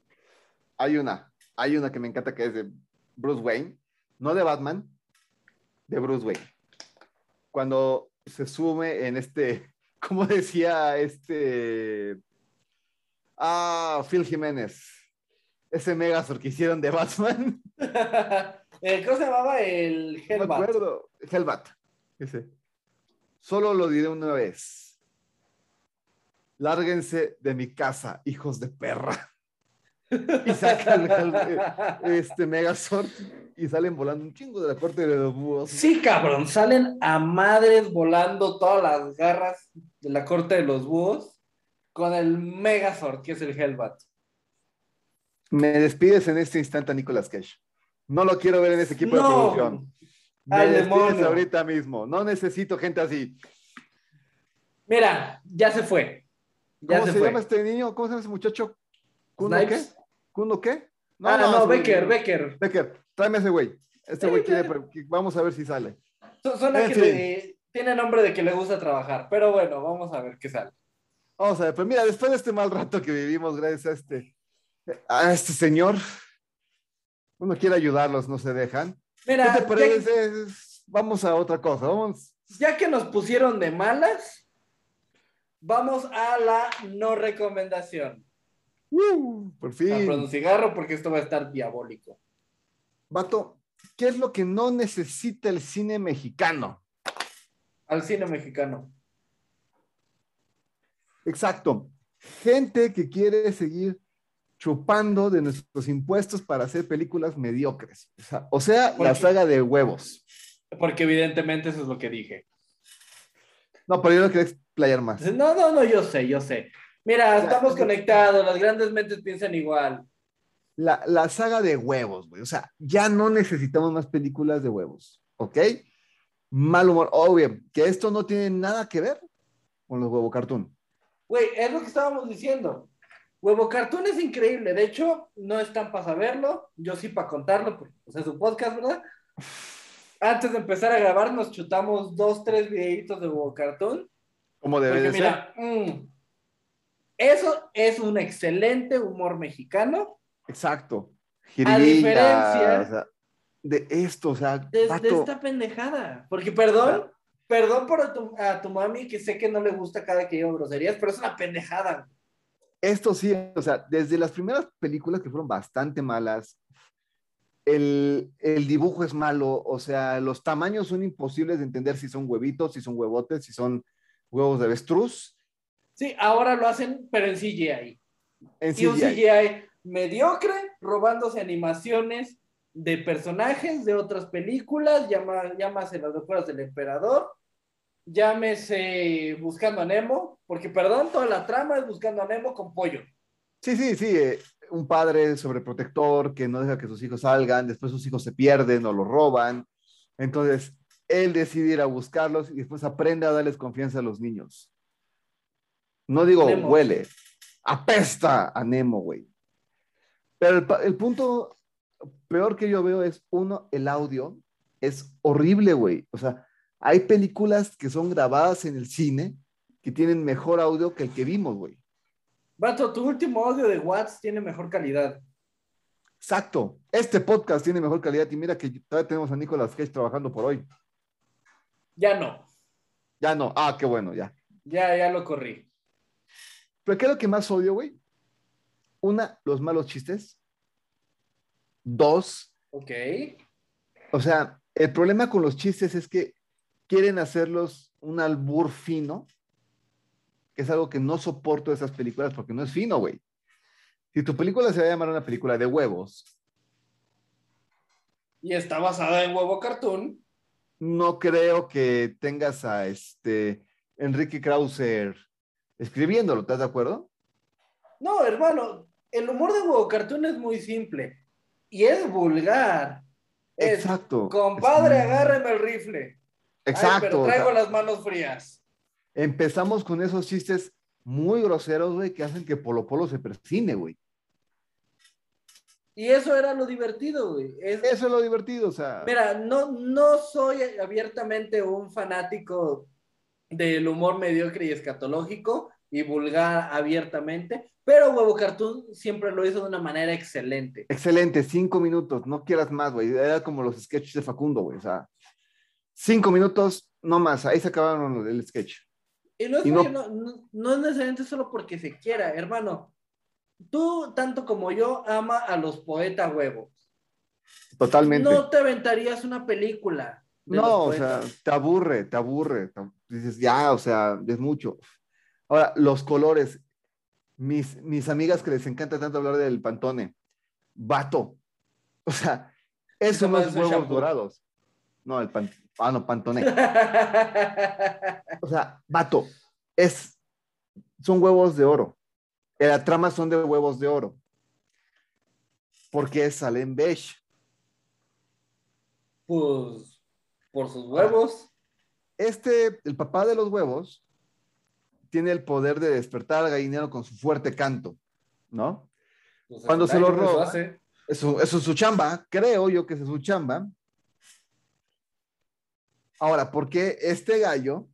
Speaker 2: Hay una, hay una que me encanta que es de Bruce Wayne, no de Batman, de Bruce Wayne. Cuando se sume en este, ¿cómo decía este? Ah, Phil Jiménez. Ese Megazord que hicieron de Batman. <laughs>
Speaker 3: Eh, ¿Cómo se llamaba? El
Speaker 2: No me
Speaker 3: Hellbat.
Speaker 2: acuerdo. Hellbat. Ese. Solo lo diré una vez. Lárguense de mi casa, hijos de perra. Y sacan el- <laughs> este Megazord y salen volando un chingo de la corte de los búhos.
Speaker 3: Sí, cabrón, salen a madres volando todas las garras de la corte de los búhos con el Megazord, que es el Hellbat.
Speaker 2: Me despides en este instante a Nicolas Cage. No lo quiero ver en ese equipo de
Speaker 3: No.
Speaker 2: producción. Me
Speaker 3: Al
Speaker 2: despides
Speaker 3: demonio.
Speaker 2: ahorita mismo. No necesito gente así.
Speaker 3: Mira, ya se fue. Ya
Speaker 2: ¿Cómo
Speaker 3: se,
Speaker 2: se,
Speaker 3: fue.
Speaker 2: llama este niño? ¿Cómo se llama ese muchacho? ¿Kuno
Speaker 3: Snipes.
Speaker 2: qué? ¿Kuno qué?
Speaker 3: ah, no,
Speaker 2: ese güey-
Speaker 3: Becker, Becker.
Speaker 2: Becker, tráeme a ese güey. Este güey quiere, vamos a ver si sale. En
Speaker 3: que
Speaker 2: fin.
Speaker 3: Tiene nombre de que le gusta trabajar, pero bueno, vamos a ver qué sale.
Speaker 2: Vamos a ver, pero mira, después de este mal rato que vivimos, gracias a este, a este señor, uno quiere ayudarlos, no se dejan. ¿Qué
Speaker 3: Mira,
Speaker 2: te
Speaker 3: ya,
Speaker 2: parece? Vamos a otra cosa, vamos.
Speaker 3: ya que nos pusieron de malas, vamos a la no recomendación.
Speaker 2: Uh, por fin.
Speaker 3: un cigarro porque esto va a estar diabólico.
Speaker 2: Vato, ¿qué es lo que no necesita el cine mexicano?
Speaker 3: Al cine mexicano.
Speaker 2: Exacto. Gente que quiere seguir chupando de nuestros impuestos para hacer películas mediocres. O sea, o sea,
Speaker 3: ¿Por
Speaker 2: la saga de huevos.
Speaker 3: Porque evidentemente eso es lo que dije.
Speaker 2: No, pero yo lo quería explayar más.
Speaker 3: No, no, no, yo sé, yo sé. Mira, estamos conectados, las grandes mentes piensan igual.
Speaker 2: La, la saga de huevos, güey. O sea, ya no necesitamos más películas de huevos, ¿ok? Mal humor. Obvio, que esto no tiene nada que ver con los huevo cartoon.
Speaker 3: Güey, es lo que estábamos diciendo. Huevo Cartoon es increíble. De hecho, no están para saberlo. Yo sí para contarlo, porque pues, es un podcast, ¿verdad? Antes de empezar a grabar, nos chutamos dos, tres videitos de Huevo Cartoon.
Speaker 2: Como debe
Speaker 3: Porque
Speaker 2: de ser.
Speaker 3: mm, eso es un excelente humor mexicano.
Speaker 2: Exacto.
Speaker 3: A diferencia-
Speaker 2: o sea, de esto, o sea, vato,
Speaker 3: esta pendejada. Porque perdón, perdón por a tu, a tu mami que sé que no le gusta cada que digo groserías, pero es una pendejada.
Speaker 2: esto sí, o sea, desde las primeras películas que fueron bastante malas, el, el dibujo es malo, o sea, los tamaños son imposibles de entender si son huevitos, si son huevotes, si son huevos de avestruz.
Speaker 3: Sí, ahora lo hacen, pero en CGI.
Speaker 2: En
Speaker 3: Y un.
Speaker 2: CGI
Speaker 3: mediocre, robándose animaciones de personajes de otras películas, llama, llámase Las locuras del emperador, llámese Buscando a Nemo, porque perdón, toda la trama es Buscando a Nemo con pollo.
Speaker 2: Sí, sí, sí. eh, un padre sobreprotector que no deja que sus hijos salgan, después sus hijos se pierden o los roban. Entonces, él decide ir a buscarlos y después aprende a darles confianza a los niños. No digo
Speaker 3: Nemo.
Speaker 2: huele, apesta a Nemo, güey. Pero el, el punto peor que yo veo es, uno, el audio es horrible, güey. O sea, hay películas que son grabadas en el cine que tienen mejor audio que el que vimos, güey.
Speaker 3: Vato, tu último audio de Watts tiene mejor calidad.
Speaker 2: Exacto. Este podcast tiene mejor calidad y mira que todavía tenemos a Nicolas Cage trabajando por hoy.
Speaker 3: Ya no,
Speaker 2: Ya no. Ah, qué bueno, ya.
Speaker 3: ya, ya lo corrí.
Speaker 2: Pero ¿qué es lo que más odio, güey? Una, los malos chistes. Dos,
Speaker 3: Ok.
Speaker 2: o sea, el problema con los chistes es que quieren hacerlos un albur fino, que es algo que no soporto de esas películas porque no es fino, güey. Si tu película se va a llamar una película de huevos,
Speaker 3: Y está basada en huevo cartoon.
Speaker 2: no creo que tengas a este Enrique Krauser escribiéndolo, ¿estás de acuerdo?
Speaker 3: No, hermano, el humor de huevo cartoon es muy simple. Y es vulgar. Es,
Speaker 2: Exacto.
Speaker 3: compadre,
Speaker 2: Es-
Speaker 3: agárreme el rifle. Ay,
Speaker 2: Exacto.
Speaker 3: pero
Speaker 2: o
Speaker 3: traigo
Speaker 2: sea,
Speaker 3: las manos frías.
Speaker 2: empezamos con esos chistes muy groseros, güey, que hacen que Polo Polo se persine, güey.
Speaker 3: Y eso era lo divertido, güey. Es-
Speaker 2: Eso es lo divertido, o sea.
Speaker 3: Mira, no, no soy abiertamente un fanático del humor mediocre y escatológico y vulgar abiertamente, pero Huevo Cartoon siempre lo hizo de una manera excelente.
Speaker 2: Excelente, cinco minutos, no quieras más, güey. Era como los sketches de Facundo, güey. O sea, cinco minutos, no más. Ahí se acabaron el sketch.
Speaker 3: Y no es,
Speaker 2: Y no-
Speaker 3: no- no- no es necesariamente solo porque se quiera, hermano. Tú, tanto como yo, ama a los poetas huevos.
Speaker 2: Totalmente.
Speaker 3: No te aventarías una película.
Speaker 2: No, o sea, te aburre, te aburre. te- dices, ya, o sea, es mucho. Ahora, los colores. Mis, mis amigas que les encanta tanto hablar del pantone. Vato. O sea, eso
Speaker 3: ¿Cómo
Speaker 2: no
Speaker 3: es
Speaker 2: es huevos dorados. No, el pan, ah, no, pantone. <laughs> O sea, vato, es, son huevos de oro. Eh, La trama son de huevos de oro. Porque salen beige.
Speaker 3: pues, por sus huevos.
Speaker 2: Este, el papá de los huevos, tiene el poder de despertar al gallinero con su fuerte canto, ¿no?
Speaker 3: Pues,
Speaker 2: Cuando se lo roba.
Speaker 3: hace.
Speaker 2: Eso, eso es su chamba, creo yo que es su chamba. Ahora, ¿por qué este gallo,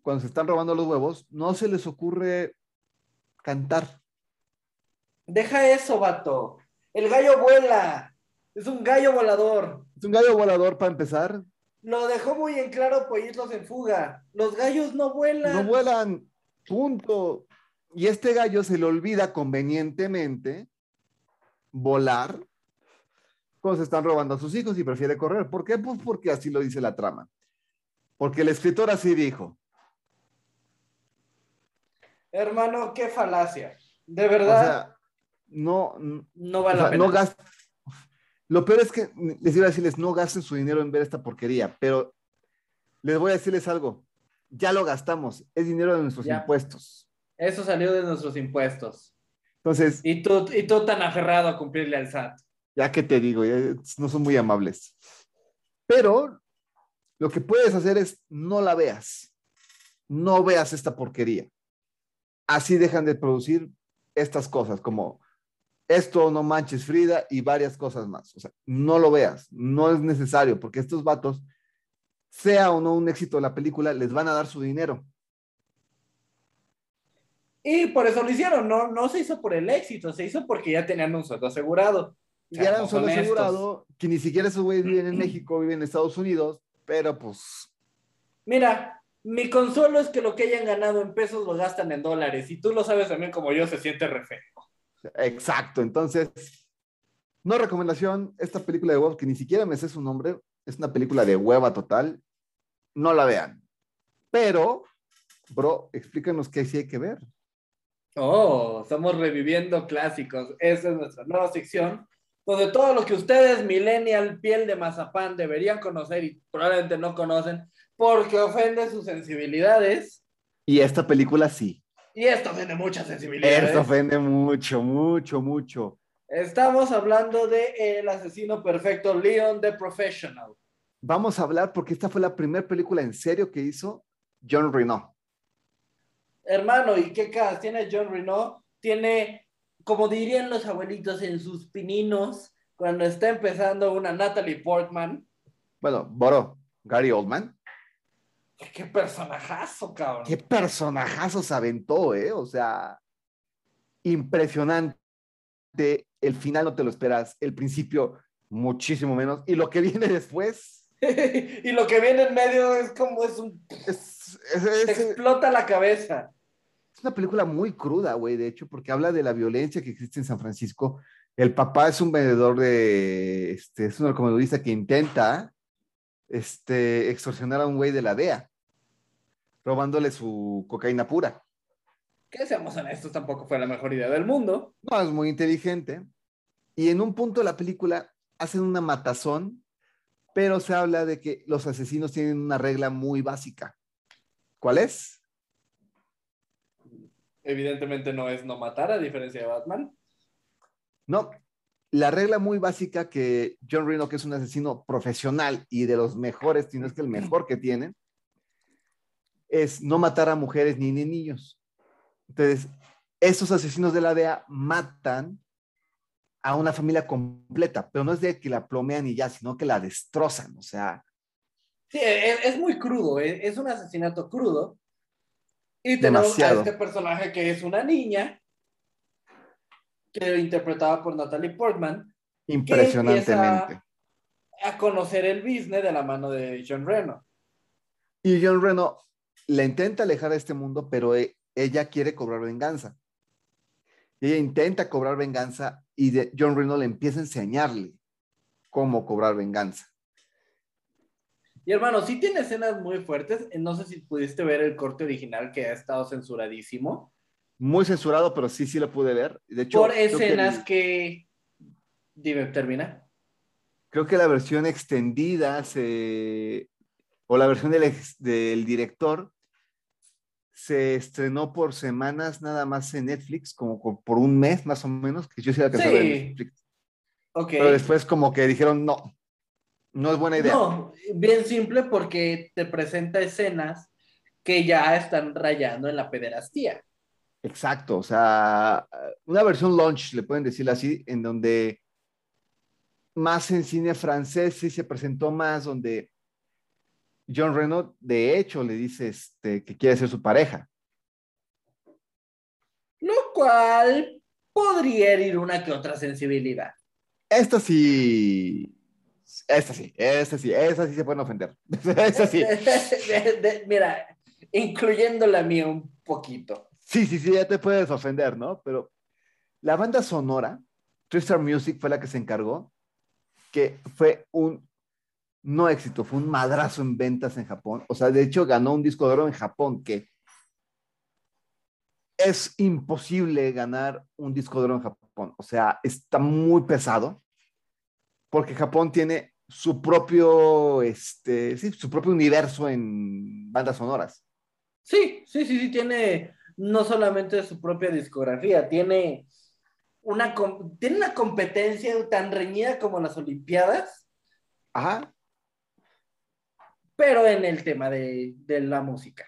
Speaker 2: cuando se están robando los huevos, no se les ocurre cantar?
Speaker 3: Deja eso, vato. El gallo vuela. Es un gallo volador.
Speaker 2: Es un gallo volador para empezar.
Speaker 3: Lo dejó muy en claro Pollitos en fuga. Los gallos no vuelan.
Speaker 2: No vuelan, punto. Y este gallo se le olvida convenientemente volar cuando se están robando a sus hijos y prefiere correr. ¿Por qué? Pues porque así lo dice la trama. Porque el escritor así dijo.
Speaker 3: Hermano, qué falacia. De verdad.
Speaker 2: O sea, no,
Speaker 3: no vale
Speaker 2: o sea,
Speaker 3: la pena.
Speaker 2: no gast- Lo peor es que les iba a decirles, no gasten su dinero en ver esta porquería, pero les voy a decirles algo. Ya lo gastamos, es dinero de nuestros
Speaker 3: Ya.
Speaker 2: impuestos.
Speaker 3: Eso salió de nuestros impuestos.
Speaker 2: Entonces,
Speaker 3: Y tú, y tú tan aferrado a cumplirle al SAT.
Speaker 2: ya que te digo, ya no son muy amables. Pero lo que puedes hacer es no la veas. No veas esta porquería. Así dejan de producir estas cosas como esto no manches Frida y varias cosas más. O sea, no lo veas, no es necesario porque estos vatos, sea o no un éxito la película, les van a dar su dinero.
Speaker 3: Y por eso lo hicieron, no, no se hizo por el éxito, se hizo porque ya tenían un sueldo asegurado.
Speaker 2: Ya era un
Speaker 3: honestos.
Speaker 2: asegurado que ni siquiera esos güeyes viven en México, viven en Estados Unidos, pero pues
Speaker 3: Mira, mi consuelo es que lo que hayan ganado en pesos lo gastan en dólares. Y tú lo sabes también como yo, se siente re feo.
Speaker 2: Exacto, entonces, no recomendación, esta película de huevos, que ni siquiera me sé su nombre, es una película de hueva total, no la vean. Pero, bro, explícanos qué sí hay que ver.
Speaker 3: Oh, estamos reviviendo clásicos. Esa es nuestra nueva sección, donde todo lo que ustedes, millennial, piel de mazapán, deberían conocer y probablemente no conocen, porque ofende sus sensibilidades.
Speaker 2: Y esta película sí,
Speaker 3: Y esto ofende muchas sensibilidades.
Speaker 2: esto ofende mucho, mucho, mucho.
Speaker 3: Estamos hablando de El asesino perfecto, Leon the Professional.
Speaker 2: Vamos a hablar porque esta fue la primera película en serio que hizo John Reno.
Speaker 3: Hermano, ¿y qué cast? Tiene John Reno, tiene, como dirían los abuelitos en sus pininos, cuando está empezando una Natalie Portman.
Speaker 2: Bueno, Boro, Gary Oldman.
Speaker 3: Qué personajazo, cabrón.
Speaker 2: Qué personajazo se aventó, ¿eh? O sea, impresionante. El final no te lo esperas, el principio muchísimo menos. Y lo que viene después <laughs>
Speaker 3: y lo que viene en medio es como es un...
Speaker 2: es, es-
Speaker 3: Te explota la cabeza.
Speaker 2: es una película muy cruda, güey, de hecho, porque habla de la violencia que existe en San Francisco. El papá es un vendedor de, este, es un narcomenudista que intenta, este, extorsionar a un güey de la DEA, robándole su cocaína pura.
Speaker 3: Que seamos honestos, tampoco fue la mejor idea del mundo.
Speaker 2: No, es muy inteligente. Y en un punto de la película hacen una matazón, pero se habla de que los asesinos tienen una regla muy básica. ¿Cuál es?
Speaker 3: Evidentemente no es no matar, a diferencia de Batman.
Speaker 2: No, la regla muy básica que John Reno, que es un asesino profesional y de los mejores, si no es que el mejor que tienen, es no matar a mujeres ni, ni niños. Entonces, esos asesinos de la DEA matan a una familia completa, pero no es de que la plomean y ya, sino que la destrozan. O sea,
Speaker 3: Sí, es, es muy crudo, es, es un asesinato crudo. Y tenemos
Speaker 2: Demasiado.
Speaker 3: a este personaje que es una niña, que interpretada por Natalie Portman,
Speaker 2: impresionantemente.
Speaker 3: a conocer el business de la mano de John Reno.
Speaker 2: Y John Reno la intenta alejar de este mundo, pero e- ella quiere cobrar venganza. Y ella intenta cobrar venganza y de- John Reno le empieza a enseñarle cómo cobrar venganza.
Speaker 3: Y hermano, sí tiene escenas muy fuertes. No sé si pudiste ver el corte original que ha estado censuradísimo.
Speaker 2: Muy censurado, pero sí, sí lo pude ver. De hecho,
Speaker 3: por
Speaker 2: que
Speaker 3: escenas que... Dime, termina.
Speaker 2: creo que la versión extendida se, o la versión del, ex- del director se estrenó por semanas nada más en Netflix, como por- un mes más o menos, que yo sí la alcancé a ver en
Speaker 3: Sí.
Speaker 2: Netflix.
Speaker 3: Ok.
Speaker 2: Pero después como que dijeron, no, no es buena idea.
Speaker 3: No, bien simple porque te presenta escenas que ya están rayando en la pederastía.
Speaker 2: Exacto, o sea, una versión launch, le pueden decir así, en donde más en cine francés sí se presentó más donde John Reno de hecho le dice este, que quiere ser su pareja.
Speaker 3: Lo cual podría herir una que otra sensibilidad.
Speaker 2: Esta sí, esta sí, esta sí, esa sí se pueden ofender. <laughs> esa sí. <laughs>
Speaker 3: De- de- mira, incluyendo la mía un poquito.
Speaker 2: Sí, sí, sí, ya te puedes ofender, ¿no? Pero la banda sonora, Tristar Music fue la que se encargó, que fue un no éxito, fue un madrazo en ventas en Japón. O sea, de hecho ganó un disco de oro en Japón, que es imposible ganar un disco de oro en Japón. O sea, está muy pesado, porque Japón tiene su propio, este, sí, su propio universo en bandas sonoras.
Speaker 3: Sí, sí, sí, sí, tiene no solamente su propia discografía, tiene una, tiene una competencia tan reñida como las Olimpiadas,
Speaker 2: Ajá.
Speaker 3: Pero en el tema de, de la música.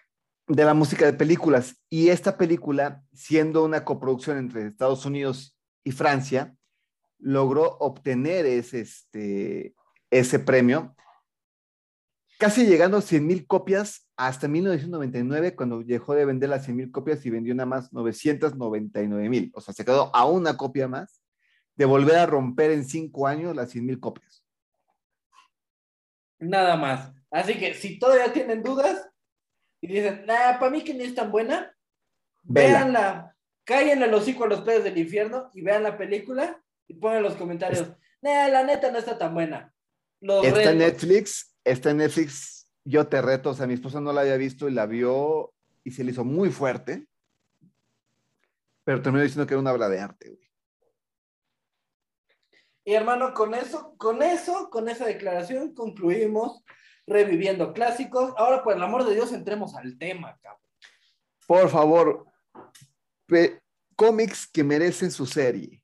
Speaker 2: de la música de películas. Y esta película, siendo una coproducción entre Estados Unidos y Francia, logró obtener ese, este, ese premio, casi llegando a 100 mil copias hasta 1999, cuando dejó de vender las 100 mil copias y vendió nada más 999 mil. O sea, se quedó a una copia más de volver a romper en cinco años las 100 mil copias.
Speaker 3: Nada más. Así que si todavía tienen dudas y dicen, nah, para mí que ni es tan buena,
Speaker 2: Vela.
Speaker 3: véanla, cállenle el hocico a los pedos del infierno y vean la película y pongan en los comentarios, nah, la neta no está tan buena. Los
Speaker 2: Está en. Netflix, está en Netflix, yo te reto, o sea, mi esposa no la había visto y la vio y se le hizo muy fuerte, pero terminó diciendo que era una obra de arte, güey.
Speaker 3: Y hermano, con eso, con eso, con esa declaración concluimos reviviendo clásicos. Ahora, por el amor de Dios, entremos al tema, cabrón.
Speaker 2: Por favor, cómics que merecen su serie.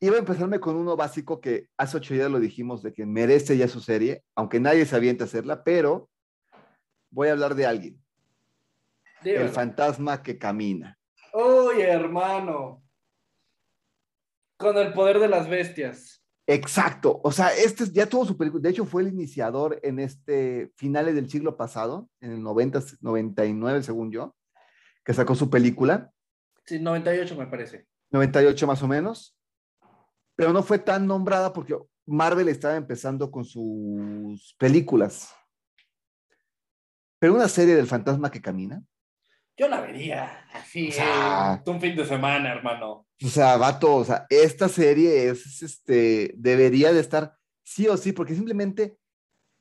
Speaker 2: Iba a empezarme con uno básico que hace ocho días lo dijimos de que merece ya su serie, aunque nadie se avienta a hacerla, pero voy a hablar de alguien, el fantasma que camina.
Speaker 3: Uy, hermano. Con el poder de las bestias.
Speaker 2: Exacto, o sea, este es- ya tuvo su película, de hecho fue el iniciador en este finales del siglo pasado, en el 90, 99 según yo, que sacó su película,
Speaker 3: Sí, 98 me parece.
Speaker 2: 98 más o menos, pero no fue tan nombrada porque Marvel estaba empezando con sus películas. Pero una serie del fantasma que camina,
Speaker 3: Yo la vería así,
Speaker 2: O sea-
Speaker 3: eh, un fin de semana, hermano.
Speaker 2: o sea, vato, o sea, esta serie es, este, debería de estar sí o sí, porque simplemente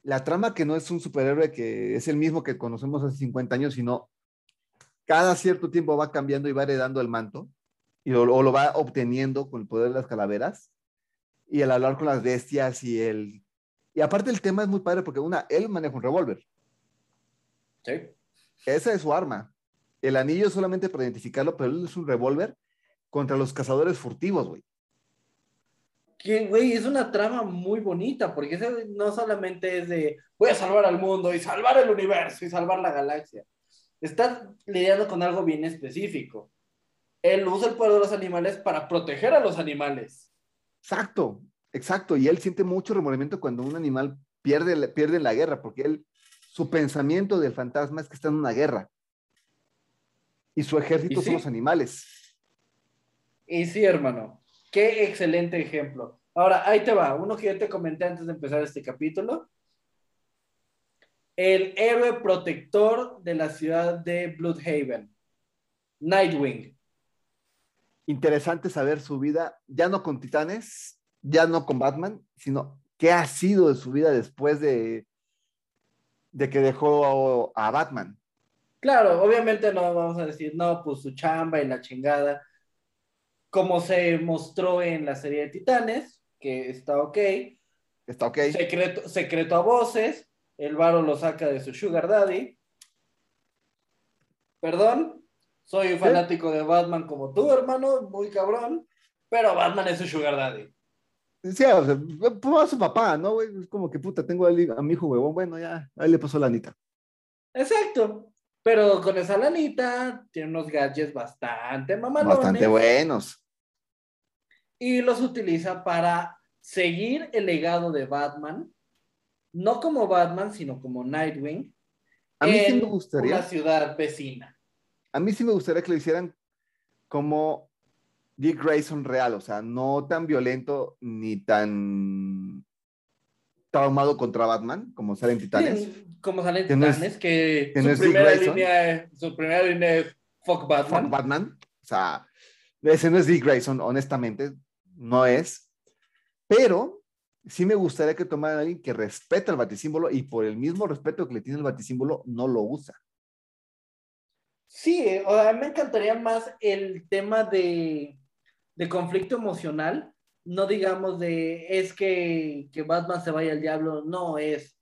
Speaker 2: la trama que no es un superhéroe que es el mismo que conocemos hace 50 años, sino cada cierto tiempo va cambiando y va heredando el manto, y, o, o lo va obteniendo con el poder de las calaveras, y el hablar con las bestias y el... Y aparte el tema es muy padre porque una, él maneja un revólver,
Speaker 3: Sí.
Speaker 2: esa es su arma. El anillo es solamente para identificarlo, pero él es un revólver contra los cazadores furtivos, güey.
Speaker 3: Que, güey, es una trama muy bonita, porque ese no solamente es de voy a salvar al mundo y salvar el universo y salvar la galaxia. Estás lidiando con algo bien específico. Él usa el poder de los animales para proteger a los animales.
Speaker 2: Exacto, exacto. Y él siente mucho remordimiento cuando un animal pierde, pierde la guerra, porque él, su pensamiento del fantasma es que está en una guerra. Y su ejército
Speaker 3: ¿Y sí?
Speaker 2: son los animales.
Speaker 3: Y sí, hermano, qué excelente ejemplo. Ahora, ahí te va, uno que yo te comenté antes de empezar este capítulo. El héroe protector de la ciudad de Bloodhaven, Nightwing.
Speaker 2: Interesante saber su vida, ya no con Titanes, ya no con Batman, sino qué ha sido de su vida después de, de que dejó a, a Batman.
Speaker 3: Claro, obviamente no vamos a decir, no, pues su chamba y la chingada, como se mostró en la serie de Titanes, que está ok,
Speaker 2: Está ok.
Speaker 3: secreto, secreto a voces, el varo lo saca de su sugar daddy. Perdón, soy un fanático de Batman como tú, hermano, muy cabrón, pero Batman es su sugar daddy.
Speaker 2: Sí, o sea, pues a su papá, ¿no? Es como que puta, tengo a, a mi hijo huevón, bueno, ya, ahí le pasó la anita.
Speaker 3: Exacto, pero con esa lanita tiene unos gadgets bastante mamalones.
Speaker 2: Bastante buenos.
Speaker 3: y los utiliza para seguir el legado de Batman, no como Batman, sino como Nightwing,
Speaker 2: A mí sí me gustaría.
Speaker 3: una ciudad vecina.
Speaker 2: A mí sí me gustaría que lo hicieran como Dick Grayson real, o sea, no tan violento ni tan traumado contra Batman como sale en Titanes.
Speaker 3: Sí, como
Speaker 2: no es-
Speaker 3: Titanes, que, su, primera
Speaker 2: Grayson.
Speaker 3: línea, su primera línea es Fuck Batman.
Speaker 2: Fuck Batman. O sea, ese no es Dick Grayson, honestamente, no es. Pero sí me gustaría que tomaran a alguien que respeta el batisímbolo y por el mismo respeto que le tiene el batisímbolo, no lo usa.
Speaker 3: Sí, o sea, a mí me encantaría más el tema de, de conflicto emocional, no digamos de es que, que Batman se vaya al diablo, no es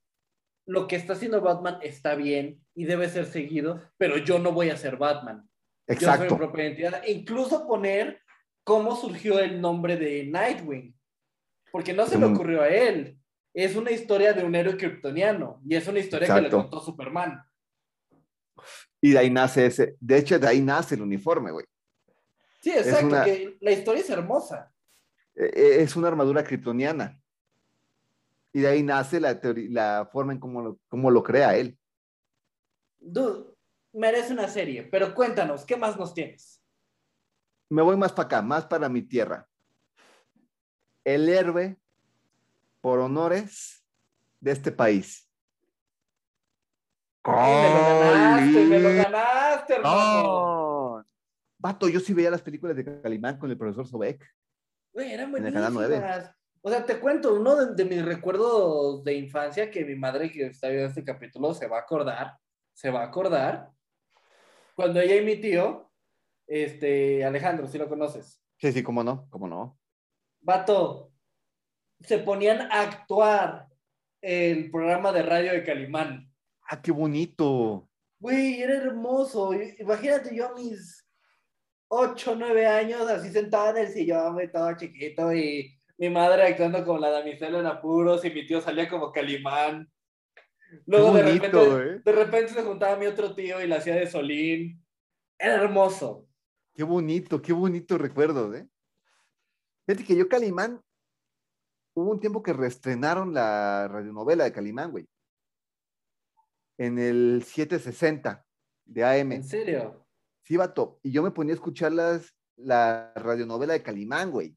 Speaker 3: lo que está haciendo Batman está bien y debe ser seguido, pero yo no voy a ser Batman. Yo soy mi
Speaker 2: Exacto.
Speaker 3: propia identidad. E incluso poner cómo surgió el nombre de Nightwing, porque no se le ocurrió a él. Es una historia de un héroe kryptoniano y es una historia que
Speaker 2: Exacto.
Speaker 3: le contó Superman.
Speaker 2: Y de ahí nace ese, de hecho, de ahí nace el uniforme, güey.
Speaker 3: Sí, exacto,
Speaker 2: una-
Speaker 3: que la historia es hermosa.
Speaker 2: Eh, eh, Es una armadura kryptoniana y de ahí nace la, teoría, la forma en cómo lo, cómo lo crea él.
Speaker 3: Dude, merece una serie, pero cuéntanos, ¿qué más nos tienes?
Speaker 2: Me voy más para acá, más para mi tierra. El héroe por honores de este país.
Speaker 3: Me lo ganaste, me lo ganaste, hermano.
Speaker 2: Vato, yo sí veía las películas de Calimán con el profesor Sobek.
Speaker 3: Güey, eran buenísimas. O sea, te cuento, uno de, de mis recuerdos de infancia que mi madre que está viendo este capítulo se va a acordar, se va a acordar, cuando ella y mi tío, este, Alejandro, si lo conoces,
Speaker 2: Sí, sí, cómo no, cómo no.
Speaker 3: vato, se ponían a actuar el programa de radio de Calimán.
Speaker 2: Ah, qué bonito.
Speaker 3: Güey, era hermoso. Imagínate yo a mis 8, 9 años, así sentado en el sillón, güey, todo chiquito, y mi madre actuando como la damisela en apuros, y mi tío salía como Calimán. Luego de repente,
Speaker 2: ¿eh?
Speaker 3: de repente se juntaba mi otro tío y la hacía de Solín. Era hermoso.
Speaker 2: Qué bonito, qué bonito recuerdo, ¿eh? Fíjate que yo Calimán, hubo un tiempo que reestrenaron la radionovela de Calimán, güey. En el 760 de AM.
Speaker 3: En serio.
Speaker 2: Sí, vato. Y yo me ponía a escuchar las, la radionovela de Calimán, güey.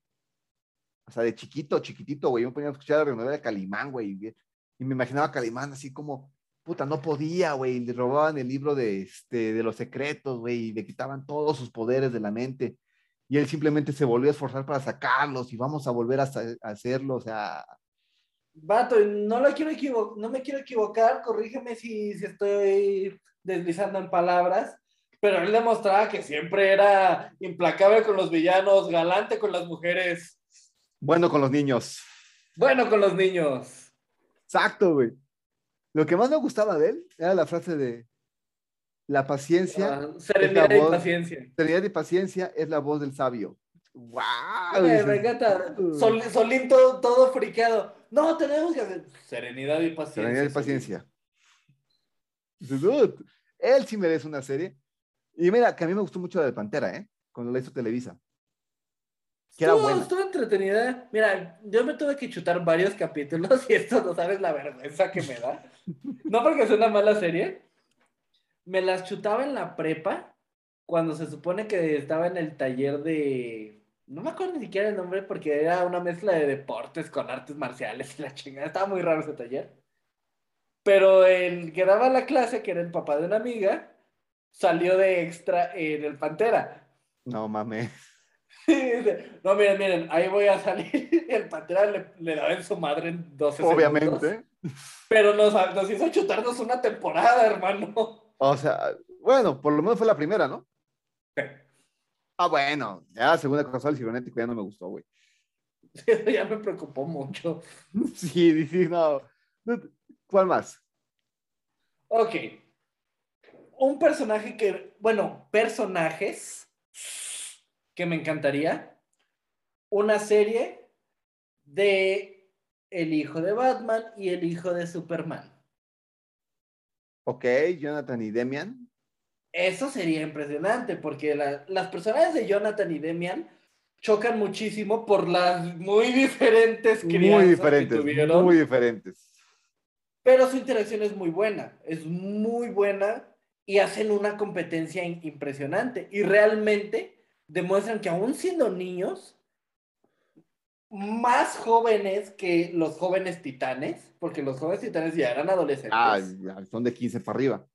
Speaker 2: O sea, de chiquito, chiquitito, güey. Yo me ponía a escuchar la radionovela de Calimán, güey. Y, me imaginaba a Calimán así como, puta, no podía, güey. Le robaban el libro de, este, de los secretos, güey. Y le quitaban todos sus poderes de la mente. Y él simplemente se volvió a esforzar para sacarlos y vamos a volver a, a hacerlo. O sea,
Speaker 3: Vato, no, lo quiero no me quiero equivocar, corrígeme si, si estoy deslizando en palabras, pero él demostraba que siempre era implacable con los villanos, galante con las mujeres,
Speaker 2: bueno con los niños.
Speaker 3: bueno con los niños.
Speaker 2: Exacto, güey. Lo que más me gustaba de él era la frase de la paciencia.
Speaker 3: Ah, serenidad
Speaker 2: la
Speaker 3: y paciencia.
Speaker 2: Serenidad y paciencia es la voz del sabio. ¡Wow!
Speaker 3: Me, me encanta. Sol- Solín todo, todo friqueado. No, tenemos que hacer serenidad y paciencia.
Speaker 2: Serenidad y paciencia. "Dude, él sí merece una serie. Y mira, que a mí me gustó mucho la de Pantera, ¿eh? Cuando la hizo Televisa. Que era
Speaker 3: Estuvo,
Speaker 2: buena.
Speaker 3: estuvo entretenida. Mira, yo me tuve que chutar varios capítulos <laughs> y esto no sabes la vergüenza que me da. No porque sea una mala serie. Me las chutaba en la prepa cuando se supone que estaba en el taller de. No me acuerdo ni siquiera el nombre porque era una mezcla de deportes con artes marciales y la chingada. Estaba muy raro ese taller. Pero el que daba la clase, que era el papá de una amiga, salió de extra en el Pantera.
Speaker 2: No mames. <laughs>
Speaker 3: No, miren, miren, ahí voy a salir. Y <laughs> el Pantera le, le daba en su madre en 12 segundos.
Speaker 2: Obviamente.
Speaker 3: Pero nos, nos hizo chutarnos una temporada, hermano.
Speaker 2: O sea, bueno, por lo menos fue la primera, ¿no? Ah, bueno. Ya segunda cosa del cibernético ya no me gustó, güey. <laughs>
Speaker 3: Ya me preocupó mucho.
Speaker 2: Sí, sí, no. ¿Cuál más?
Speaker 3: Ok. Un personaje que, bueno, personajes que me encantaría. Una serie de el hijo de Batman y el hijo de Superman.
Speaker 2: Ok, Jonathan y Demian.
Speaker 3: Eso sería impresionante porque la- las personajes de Jonathan y Demian, chocan muchísimo por las muy diferentes
Speaker 2: Muy
Speaker 3: crianzas
Speaker 2: diferentes,
Speaker 3: que tuvieron.
Speaker 2: muy diferentes.
Speaker 3: Pero su interacción es muy buena, es muy buena y hacen una competencia impresionante. Y realmente demuestran que aún siendo niños, más jóvenes que los jóvenes titanes, porque los jóvenes titanes ya eran adolescentes.
Speaker 2: Ah, ya, son de 15 para arriba.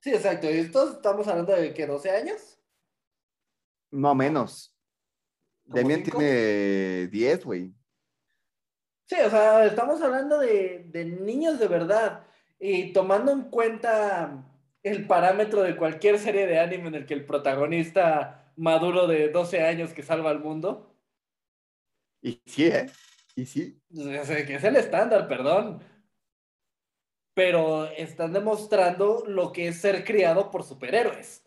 Speaker 3: Sí, exacto. Y estos estamos hablando de que 12 años.
Speaker 2: No menos.
Speaker 3: ¿Como
Speaker 2: Demian tiene 10, güey.
Speaker 3: Sí, o sea, estamos hablando de, de niños de verdad. Y tomando en cuenta el parámetro de cualquier serie de anime en el que el protagonista maduro de 12 años que salva al mundo,
Speaker 2: Y sí, ¿eh? Y sí.
Speaker 3: sea, que es el estándar, perdón. Pero están demostrando lo que es ser criado por superhéroes.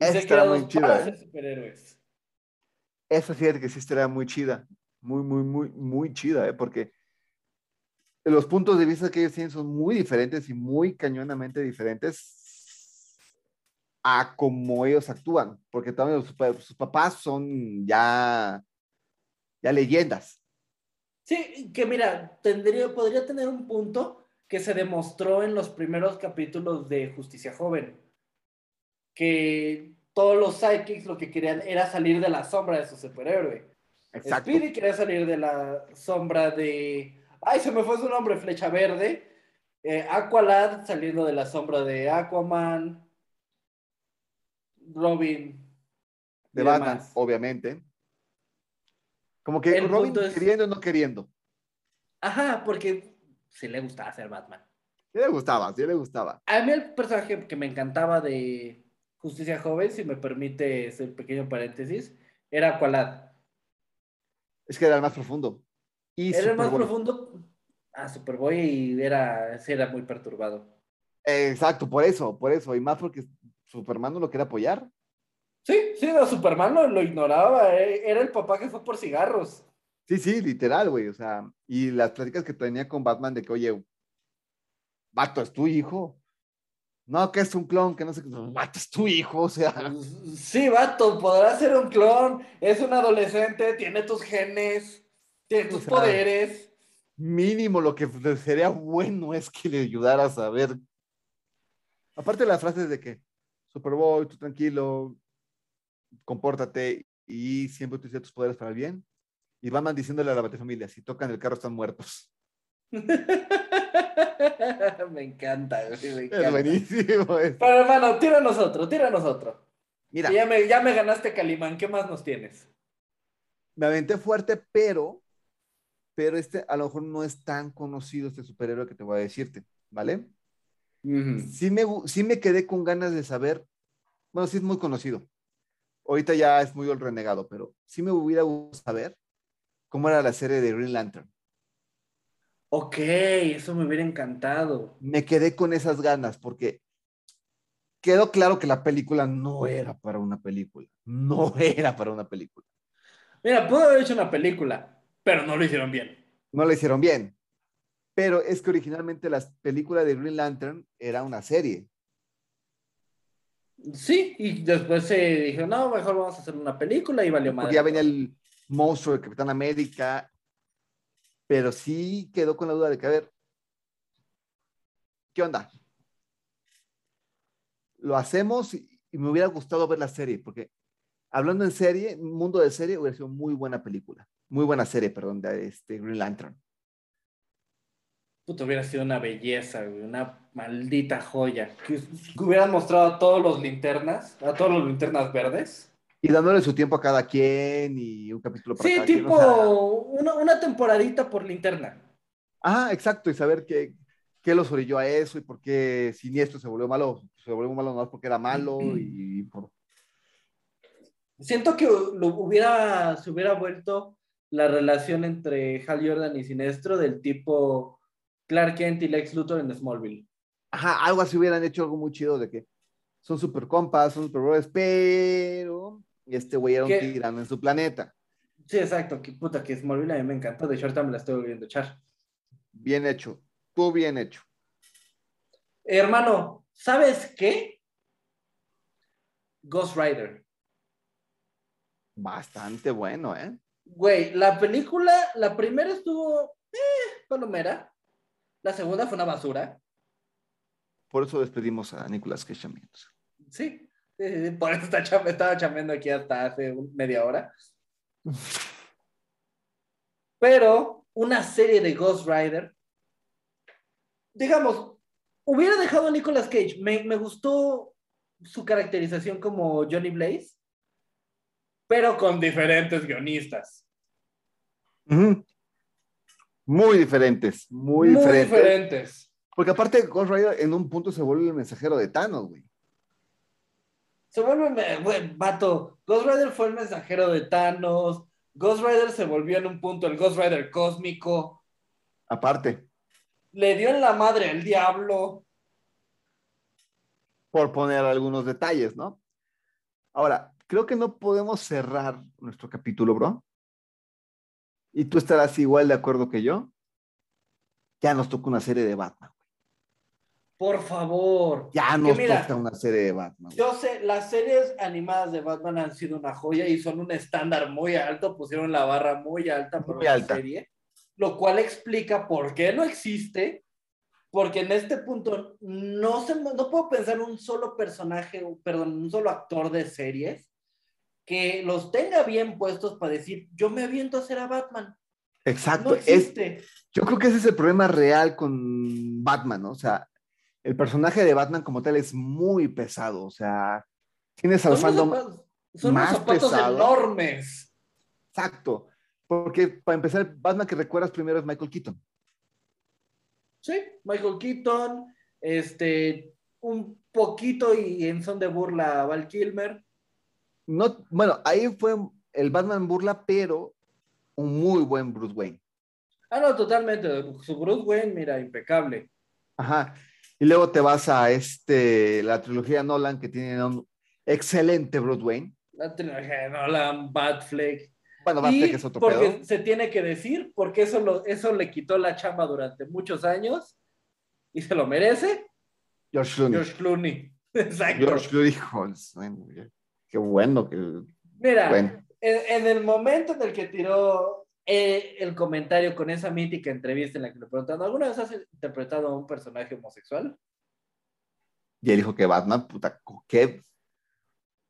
Speaker 2: Esa estará muy chida, ¿eh?
Speaker 3: superhéroes.
Speaker 2: Esa que sí estará muy chida. Muy, muy, muy, muy chida, ¿eh? Porque los puntos de vista que ellos tienen son muy diferentes y muy cañonamente diferentes a cómo ellos actúan. Porque también sus, sus papás son ya, ya leyendas.
Speaker 3: Sí, que mira, tendría, podría tener un punto que se demostró en los primeros capítulos de Justicia Joven. Que todos los psychics lo que querían era salir de la sombra de su superhéroe.
Speaker 2: Exacto.
Speaker 3: Speedy quería salir de la sombra de. Ay, se me fue su nombre, Flecha Verde. Eh, Aqualad saliendo de la sombra de Aquaman. Robin.
Speaker 2: De Batman,
Speaker 3: demás.
Speaker 2: obviamente. Como que
Speaker 3: El
Speaker 2: Robin
Speaker 3: es-
Speaker 2: queriendo o no queriendo.
Speaker 3: Ajá, porque sí le gustaba ser Batman.
Speaker 2: Sí le gustaba, sí le gustaba.
Speaker 3: A mí el personaje que me encantaba de Justicia Joven, si me permite ese pequeño paréntesis, era Aqualad.
Speaker 2: Es que era el más profundo. Y
Speaker 3: Era el más profundo a Superboy y era, era muy perturbado.
Speaker 2: Exacto, por eso, por eso. Y más porque Superman no lo quiere apoyar.
Speaker 3: Sí, sí, a Superman lo, lo ignoraba. eh, Era el papá que fue por cigarros.
Speaker 2: Sí, sí, literal, güey. O sea, y las pláticas que tenía con Batman de que, oye, vato, es tu hijo. No, que es un clon, que no sé qué. Vato, es tu hijo, o sea.
Speaker 3: Sí, vato, podrá ser un clon. Es un adolescente, tiene tus genes, tiene
Speaker 2: O
Speaker 3: tus
Speaker 2: sea,
Speaker 3: poderes.
Speaker 2: Mínimo lo que sería bueno es que le ayudaras a ver. Aparte las frases de que, Superboy, tú tranquilo, compórtate y siempre utiliza tus poderes para el bien. Y Batman diciéndole a la familia, si tocan el carro están muertos. <laughs>
Speaker 3: me encanta, me
Speaker 2: Es
Speaker 3: encanta.
Speaker 2: buenísimo. es-
Speaker 3: Pero hermano, tíranos otro, tíranos otro.
Speaker 2: Mira,
Speaker 3: Ya me, ya me ganaste, Calimán. ¿Qué más nos tienes?
Speaker 2: me aventé fuerte, pero, pero este a lo mejor no es tan conocido este superhéroe que te voy a decirte, ¿vale? Sí me, sí me quedé con ganas de saber, bueno, sí es muy conocido. Ahorita ya es muy el renegado, pero sí me hubiera gustado saber cómo era la serie de Green Lantern.
Speaker 3: Ok, eso me hubiera encantado.
Speaker 2: Me quedé con esas ganas porque quedó claro que la película no era para una película. No <laughs> era para una película.
Speaker 3: Mira, pudo haber hecho una película, pero no lo hicieron bien.
Speaker 2: No la hicieron bien. Pero es que originalmente la película de Green Lantern era una serie.
Speaker 3: Sí, y después se dijo, no, mejor vamos a hacer una película y valió.
Speaker 2: Porque ya venía el monstruo de Capitán América. Pero sí quedó con la duda de que, a ver, ¿qué onda? Lo hacemos y, y me hubiera gustado ver la serie, porque hablando en serie, mundo de serie, hubiera sido muy buena película. Muy buena serie, perdón, de este Green Lantern.
Speaker 3: Puta, hubiera sido una belleza, güey, una maldita joya. Que, que hubieran mostrado a todos los linternas, a todos los linternas verdes.
Speaker 2: Y dándole su tiempo a cada quien y un capítulo para
Speaker 3: Sí,
Speaker 2: cada quien,
Speaker 3: tipo
Speaker 2: o sea,
Speaker 3: una, una temporadita por linterna.
Speaker 2: Ajá, exacto, y saber qué, qué los orilló a eso y por qué Siniestro se volvió malo, se volvió malo no porque era malo <clears throat> y por...
Speaker 3: Siento que lo hubiera, se hubiera vuelto la relación entre Hal Jordan y Sinestro del tipo Clark Kent y Lex Luthor en Smallville.
Speaker 2: Ajá, algo así hubieran hecho algo muy chido de que son super compas, son super brothers, pero este güey era un tirano en su planeta.
Speaker 3: Sí, exacto, que puta, que Smallville a mí me encantó, de hecho ahorita me la estoy volviendo a echar.
Speaker 2: Bien hecho, tú bien hecho.
Speaker 3: Hermano, ¿sabes qué? Ghost Rider.
Speaker 2: Bastante bueno, ¿eh?
Speaker 3: Güey, la película, la primera estuvo, eh, palomera. La segunda fue una basura.
Speaker 2: Por eso despedimos a Nicolas Cage amigos.
Speaker 3: Sí, por eso está estaba chambeando aquí hasta hace media hora. Pero una serie de Ghost Rider, digamos, hubiera dejado a Nicolas Cage. Me, me gustó su caracterización como Johnny Blaze, pero con diferentes guionistas.
Speaker 2: Ujú. Muy diferentes, muy,
Speaker 3: Muy,
Speaker 2: diferentes.
Speaker 3: diferentes.
Speaker 2: Porque aparte, Ghost Rider en un punto se vuelve el mensajero de Thanos, güey.
Speaker 3: Se vuelve, güey, vato. Ghost Rider fue el mensajero de Thanos. Ghost Rider se volvió en un punto el Ghost Rider cósmico.
Speaker 2: Aparte,
Speaker 3: Le dio en la madre al diablo.
Speaker 2: por poner algunos detalles, ¿no? Ahora, creo que no podemos cerrar nuestro capítulo, bro. Y tú estarás igual de acuerdo que yo. Ya nos toca una serie de Batman.
Speaker 3: Por favor.
Speaker 2: Ya nos
Speaker 3: mira,
Speaker 2: toca una serie de Batman.
Speaker 3: Yo sé, las series animadas de Batman han sido una joya y son un estándar muy alto, pusieron la barra muy alta por
Speaker 2: Muy
Speaker 3: una
Speaker 2: alta.
Speaker 3: serie, lo cual explica por qué no existe, porque en este punto no, se, no puedo pensar un solo personaje, perdón, un solo actor de series que los tenga bien puestos para decir, yo me aviento a hacer a Batman.
Speaker 2: Exacto.
Speaker 3: No
Speaker 2: es,
Speaker 3: existe.
Speaker 2: yo creo que ese es el problema real con Batman, ¿no? O sea, el personaje de Batman como tal es muy pesado. O sea, tienes al
Speaker 3: Son
Speaker 2: fandom más
Speaker 3: zapatos
Speaker 2: pesado.
Speaker 3: enormes.
Speaker 2: exacto. Porque para empezar, Batman que recuerdas primero es Michael Keaton.
Speaker 3: Sí, Michael Keaton, este, un poquito y en son de burla Val Kilmer.
Speaker 2: No, bueno, ahí fue el Batman burla, pero un muy buen Bruce Wayne.
Speaker 3: Ah, no, totalmente. Su Bruce Wayne, mira, impecable.
Speaker 2: Ajá. Y luego te vas a este, la trilogía Nolan, que tiene un excelente Bruce Wayne.
Speaker 3: La trilogía de Nolan, Batfleck.
Speaker 2: Bueno, Batfleck es otro
Speaker 3: porque
Speaker 2: pedo.
Speaker 3: se tiene que decir, porque eso, lo, eso le quitó la chamba durante muchos años y se lo merece,
Speaker 2: George Clooney.
Speaker 3: George Clooney. <laughs> Exacto.
Speaker 2: George Clooney, qué bueno que
Speaker 3: Mira,
Speaker 2: bueno.
Speaker 3: en, en el momento en el que tiró eh, el comentario con esa mítica entrevista en la que le preguntaron, ¿alguna vez has interpretado a un personaje homosexual?
Speaker 2: Y él dijo que Batman, puta, qué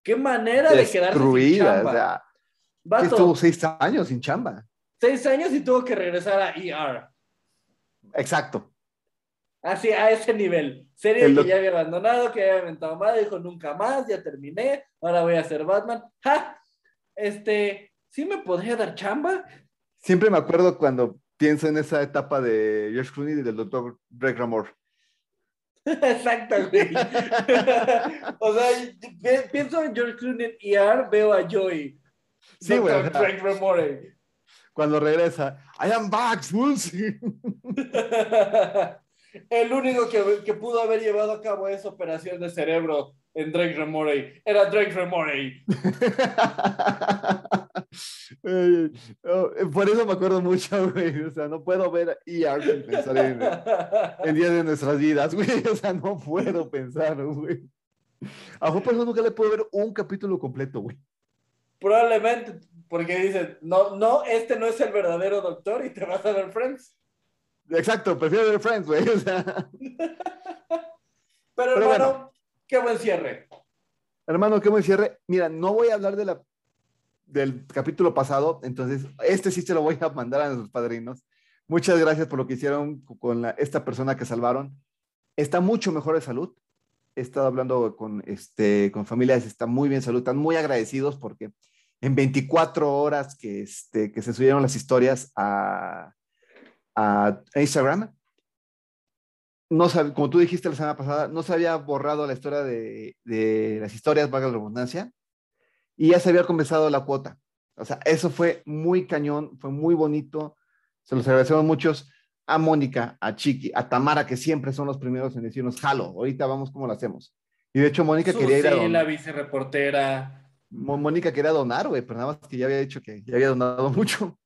Speaker 3: ¿Qué manera de quedarse sin chamba?
Speaker 2: O sea,
Speaker 3: Vato,
Speaker 2: estuvo seis años sin chamba.
Speaker 3: seis años y tuvo que regresar a ER.
Speaker 2: Exacto.
Speaker 3: Así, a ese nivel. Serie
Speaker 2: El
Speaker 3: que ya había abandonado, que había inventado madre, dijo nunca más, ya terminé, ahora voy a ser Batman. ¡Ja! Este, ¿sí me podría dar chamba?
Speaker 2: Siempre me acuerdo cuando pienso en esa etapa de George Clooney y del doctor Greg Ramore. <laughs>
Speaker 3: Exacto, güey. <laughs> o sea, pi- pienso en George Clooney en ER, veo a Joey.
Speaker 2: Sí, güey, ajá.
Speaker 3: Craig Remore.
Speaker 2: Cuando regresa, I am back, Woolsey. <laughs>
Speaker 3: El único que, que pudo haber llevado a cabo esa operación de cerebro en Drake Remore era Drake Remore.
Speaker 2: Ay, <laughs> oh, por eso me acuerdo mucho, güey. O sea, no puedo ver ER sin pensar en, en días de nuestras vidas, güey. <laughs> O sea, no puedo pensar, güey. A Juan nunca le puedo ver un capítulo completo, güey.
Speaker 3: Probablemente, porque dicen, no, no, este no es el verdadero doctor y te vas a ver Friends.
Speaker 2: Exacto, prefiero ver Friends, güey. <laughs> O sea,
Speaker 3: Pero,
Speaker 2: Pero
Speaker 3: hermano, qué buen cierre.
Speaker 2: hermano, ¿qué me cierre? Mira, no voy a hablar de la, del capítulo pasado, entonces este sí se lo voy a mandar a nuestros padrinos. Muchas gracias por lo que hicieron con la- esta persona que salvaron. Está mucho mejor de salud. He estado hablando con, este, con familias, está muy bien salud, están muy agradecidos porque en 24 horas que, este, que se subieron las historias a, a Instagram, no sab- como tú dijiste la semana pasada, no se había borrado la historia de, de las historias, valga la redundancia, y ya se había comenzado la cuota. O sea, eso fue muy cañón, fue muy bonito. Se los agradecemos muchos a Mónica, a Chiqui, a Tamara, que siempre son los primeros en decirnos, jalo, ahorita vamos cómo lo hacemos. Y de hecho, Mónica quería ir a
Speaker 3: Susi, la
Speaker 2: donar.
Speaker 3: vicereportera.
Speaker 2: Mónica quería donar, güey, pero nada más que ya había dicho que ya había donado mucho.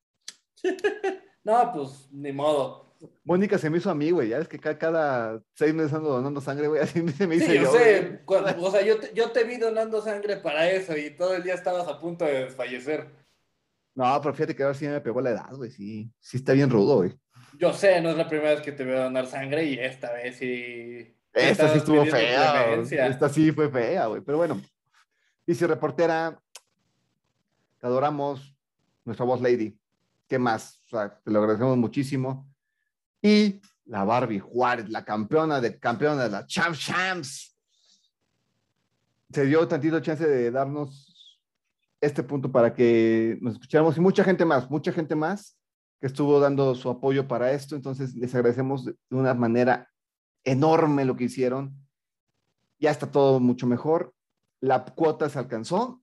Speaker 2: <laughs>
Speaker 3: No, pues, ni modo.
Speaker 2: Mónica se me hizo a mí, güey. Ya es que ca- cada seis meses ando donando sangre, güey. <laughs> Así se me hizo
Speaker 3: Sí, yo
Speaker 2: yo.
Speaker 3: sé. cuando- o sea, yo te, yo te vi donando sangre para eso y todo el día estabas a punto de desfallecer.
Speaker 2: No, pero fíjate que ahora sí me pegó la edad, güey. Sí, sí está bien rudo, güey.
Speaker 3: Yo sé, no es la primera vez que te veo donar sangre y esta vez sí.
Speaker 2: Esta sí estuvo fea. Esta sí fue fea, güey. Pero bueno. Dice reportera, te adoramos, nuestra voz lady. ¿Qué más? Te lo agradecemos muchísimo. Y la Barbie Juárez, la campeona de campeona de la Champs Champs. Se dio tantito chance de darnos este punto para que nos escucháramos y mucha gente más, mucha gente más que estuvo dando su apoyo para esto. Entonces, les agradecemos de una manera enorme lo que hicieron. Ya está todo mucho mejor. La cuota se alcanzó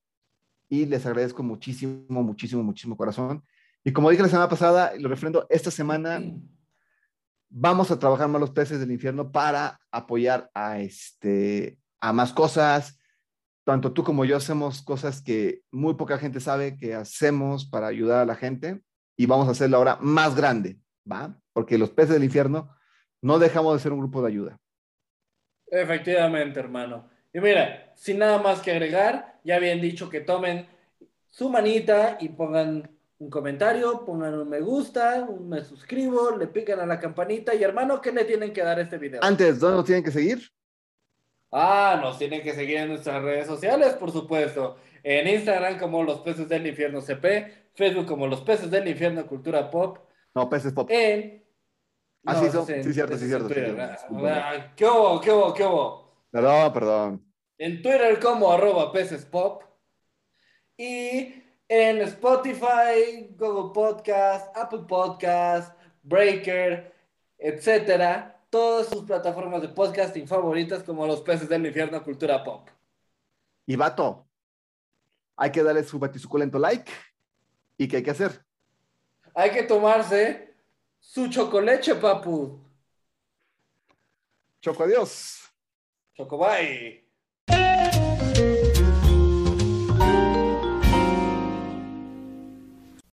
Speaker 2: y les agradezco muchísimo, muchísimo, muchísimo corazón. Y como dije la semana pasada, y lo refrendo, esta semana vamos a trabajar más los peces del infierno para apoyar a, este, a más cosas. Tanto tú como yo hacemos cosas que muy poca gente sabe que hacemos para ayudar a la gente y vamos a hacerlo ahora más grande, ¿va? Porque los peces del infierno no dejamos de ser un grupo de ayuda.
Speaker 3: Efectivamente, hermano. Y mira, sin nada más que agregar, ya habían dicho que tomen su manita y pongan un comentario, pongan un me gusta, un me suscribo, le pican a la campanita y hermano, ¿qué le tienen que dar a este video?
Speaker 2: Antes, ¿dónde nos tienen que seguir?
Speaker 3: Ah, nos tienen que seguir en nuestras redes sociales, por supuesto. En Instagram como Los Peces del Infierno CP, Facebook como Los Peces del Infierno Cultura Pop,
Speaker 2: No, peces pop.
Speaker 3: en...
Speaker 2: Ah, sí,
Speaker 3: eso
Speaker 2: son-
Speaker 3: en-
Speaker 2: sí, cierto, sí, cierto, sí,
Speaker 3: Ah, ah, ¿Qué hubo, qué hubo, qué hubo?
Speaker 2: Perdón, perdón.
Speaker 3: En Twitter como arroba peces pop. Y en Spotify, Google Podcast, Apple Podcast, Breaker, etcétera. Todas sus plataformas de podcasting favoritas como los peces del infierno cultura pop.
Speaker 2: Y vato, hay que darle su batisuculento like. ¿Y qué hay que hacer?
Speaker 3: Hay que tomarse su chocoleche, papu.
Speaker 2: Choco, adiós.
Speaker 3: Chocobay.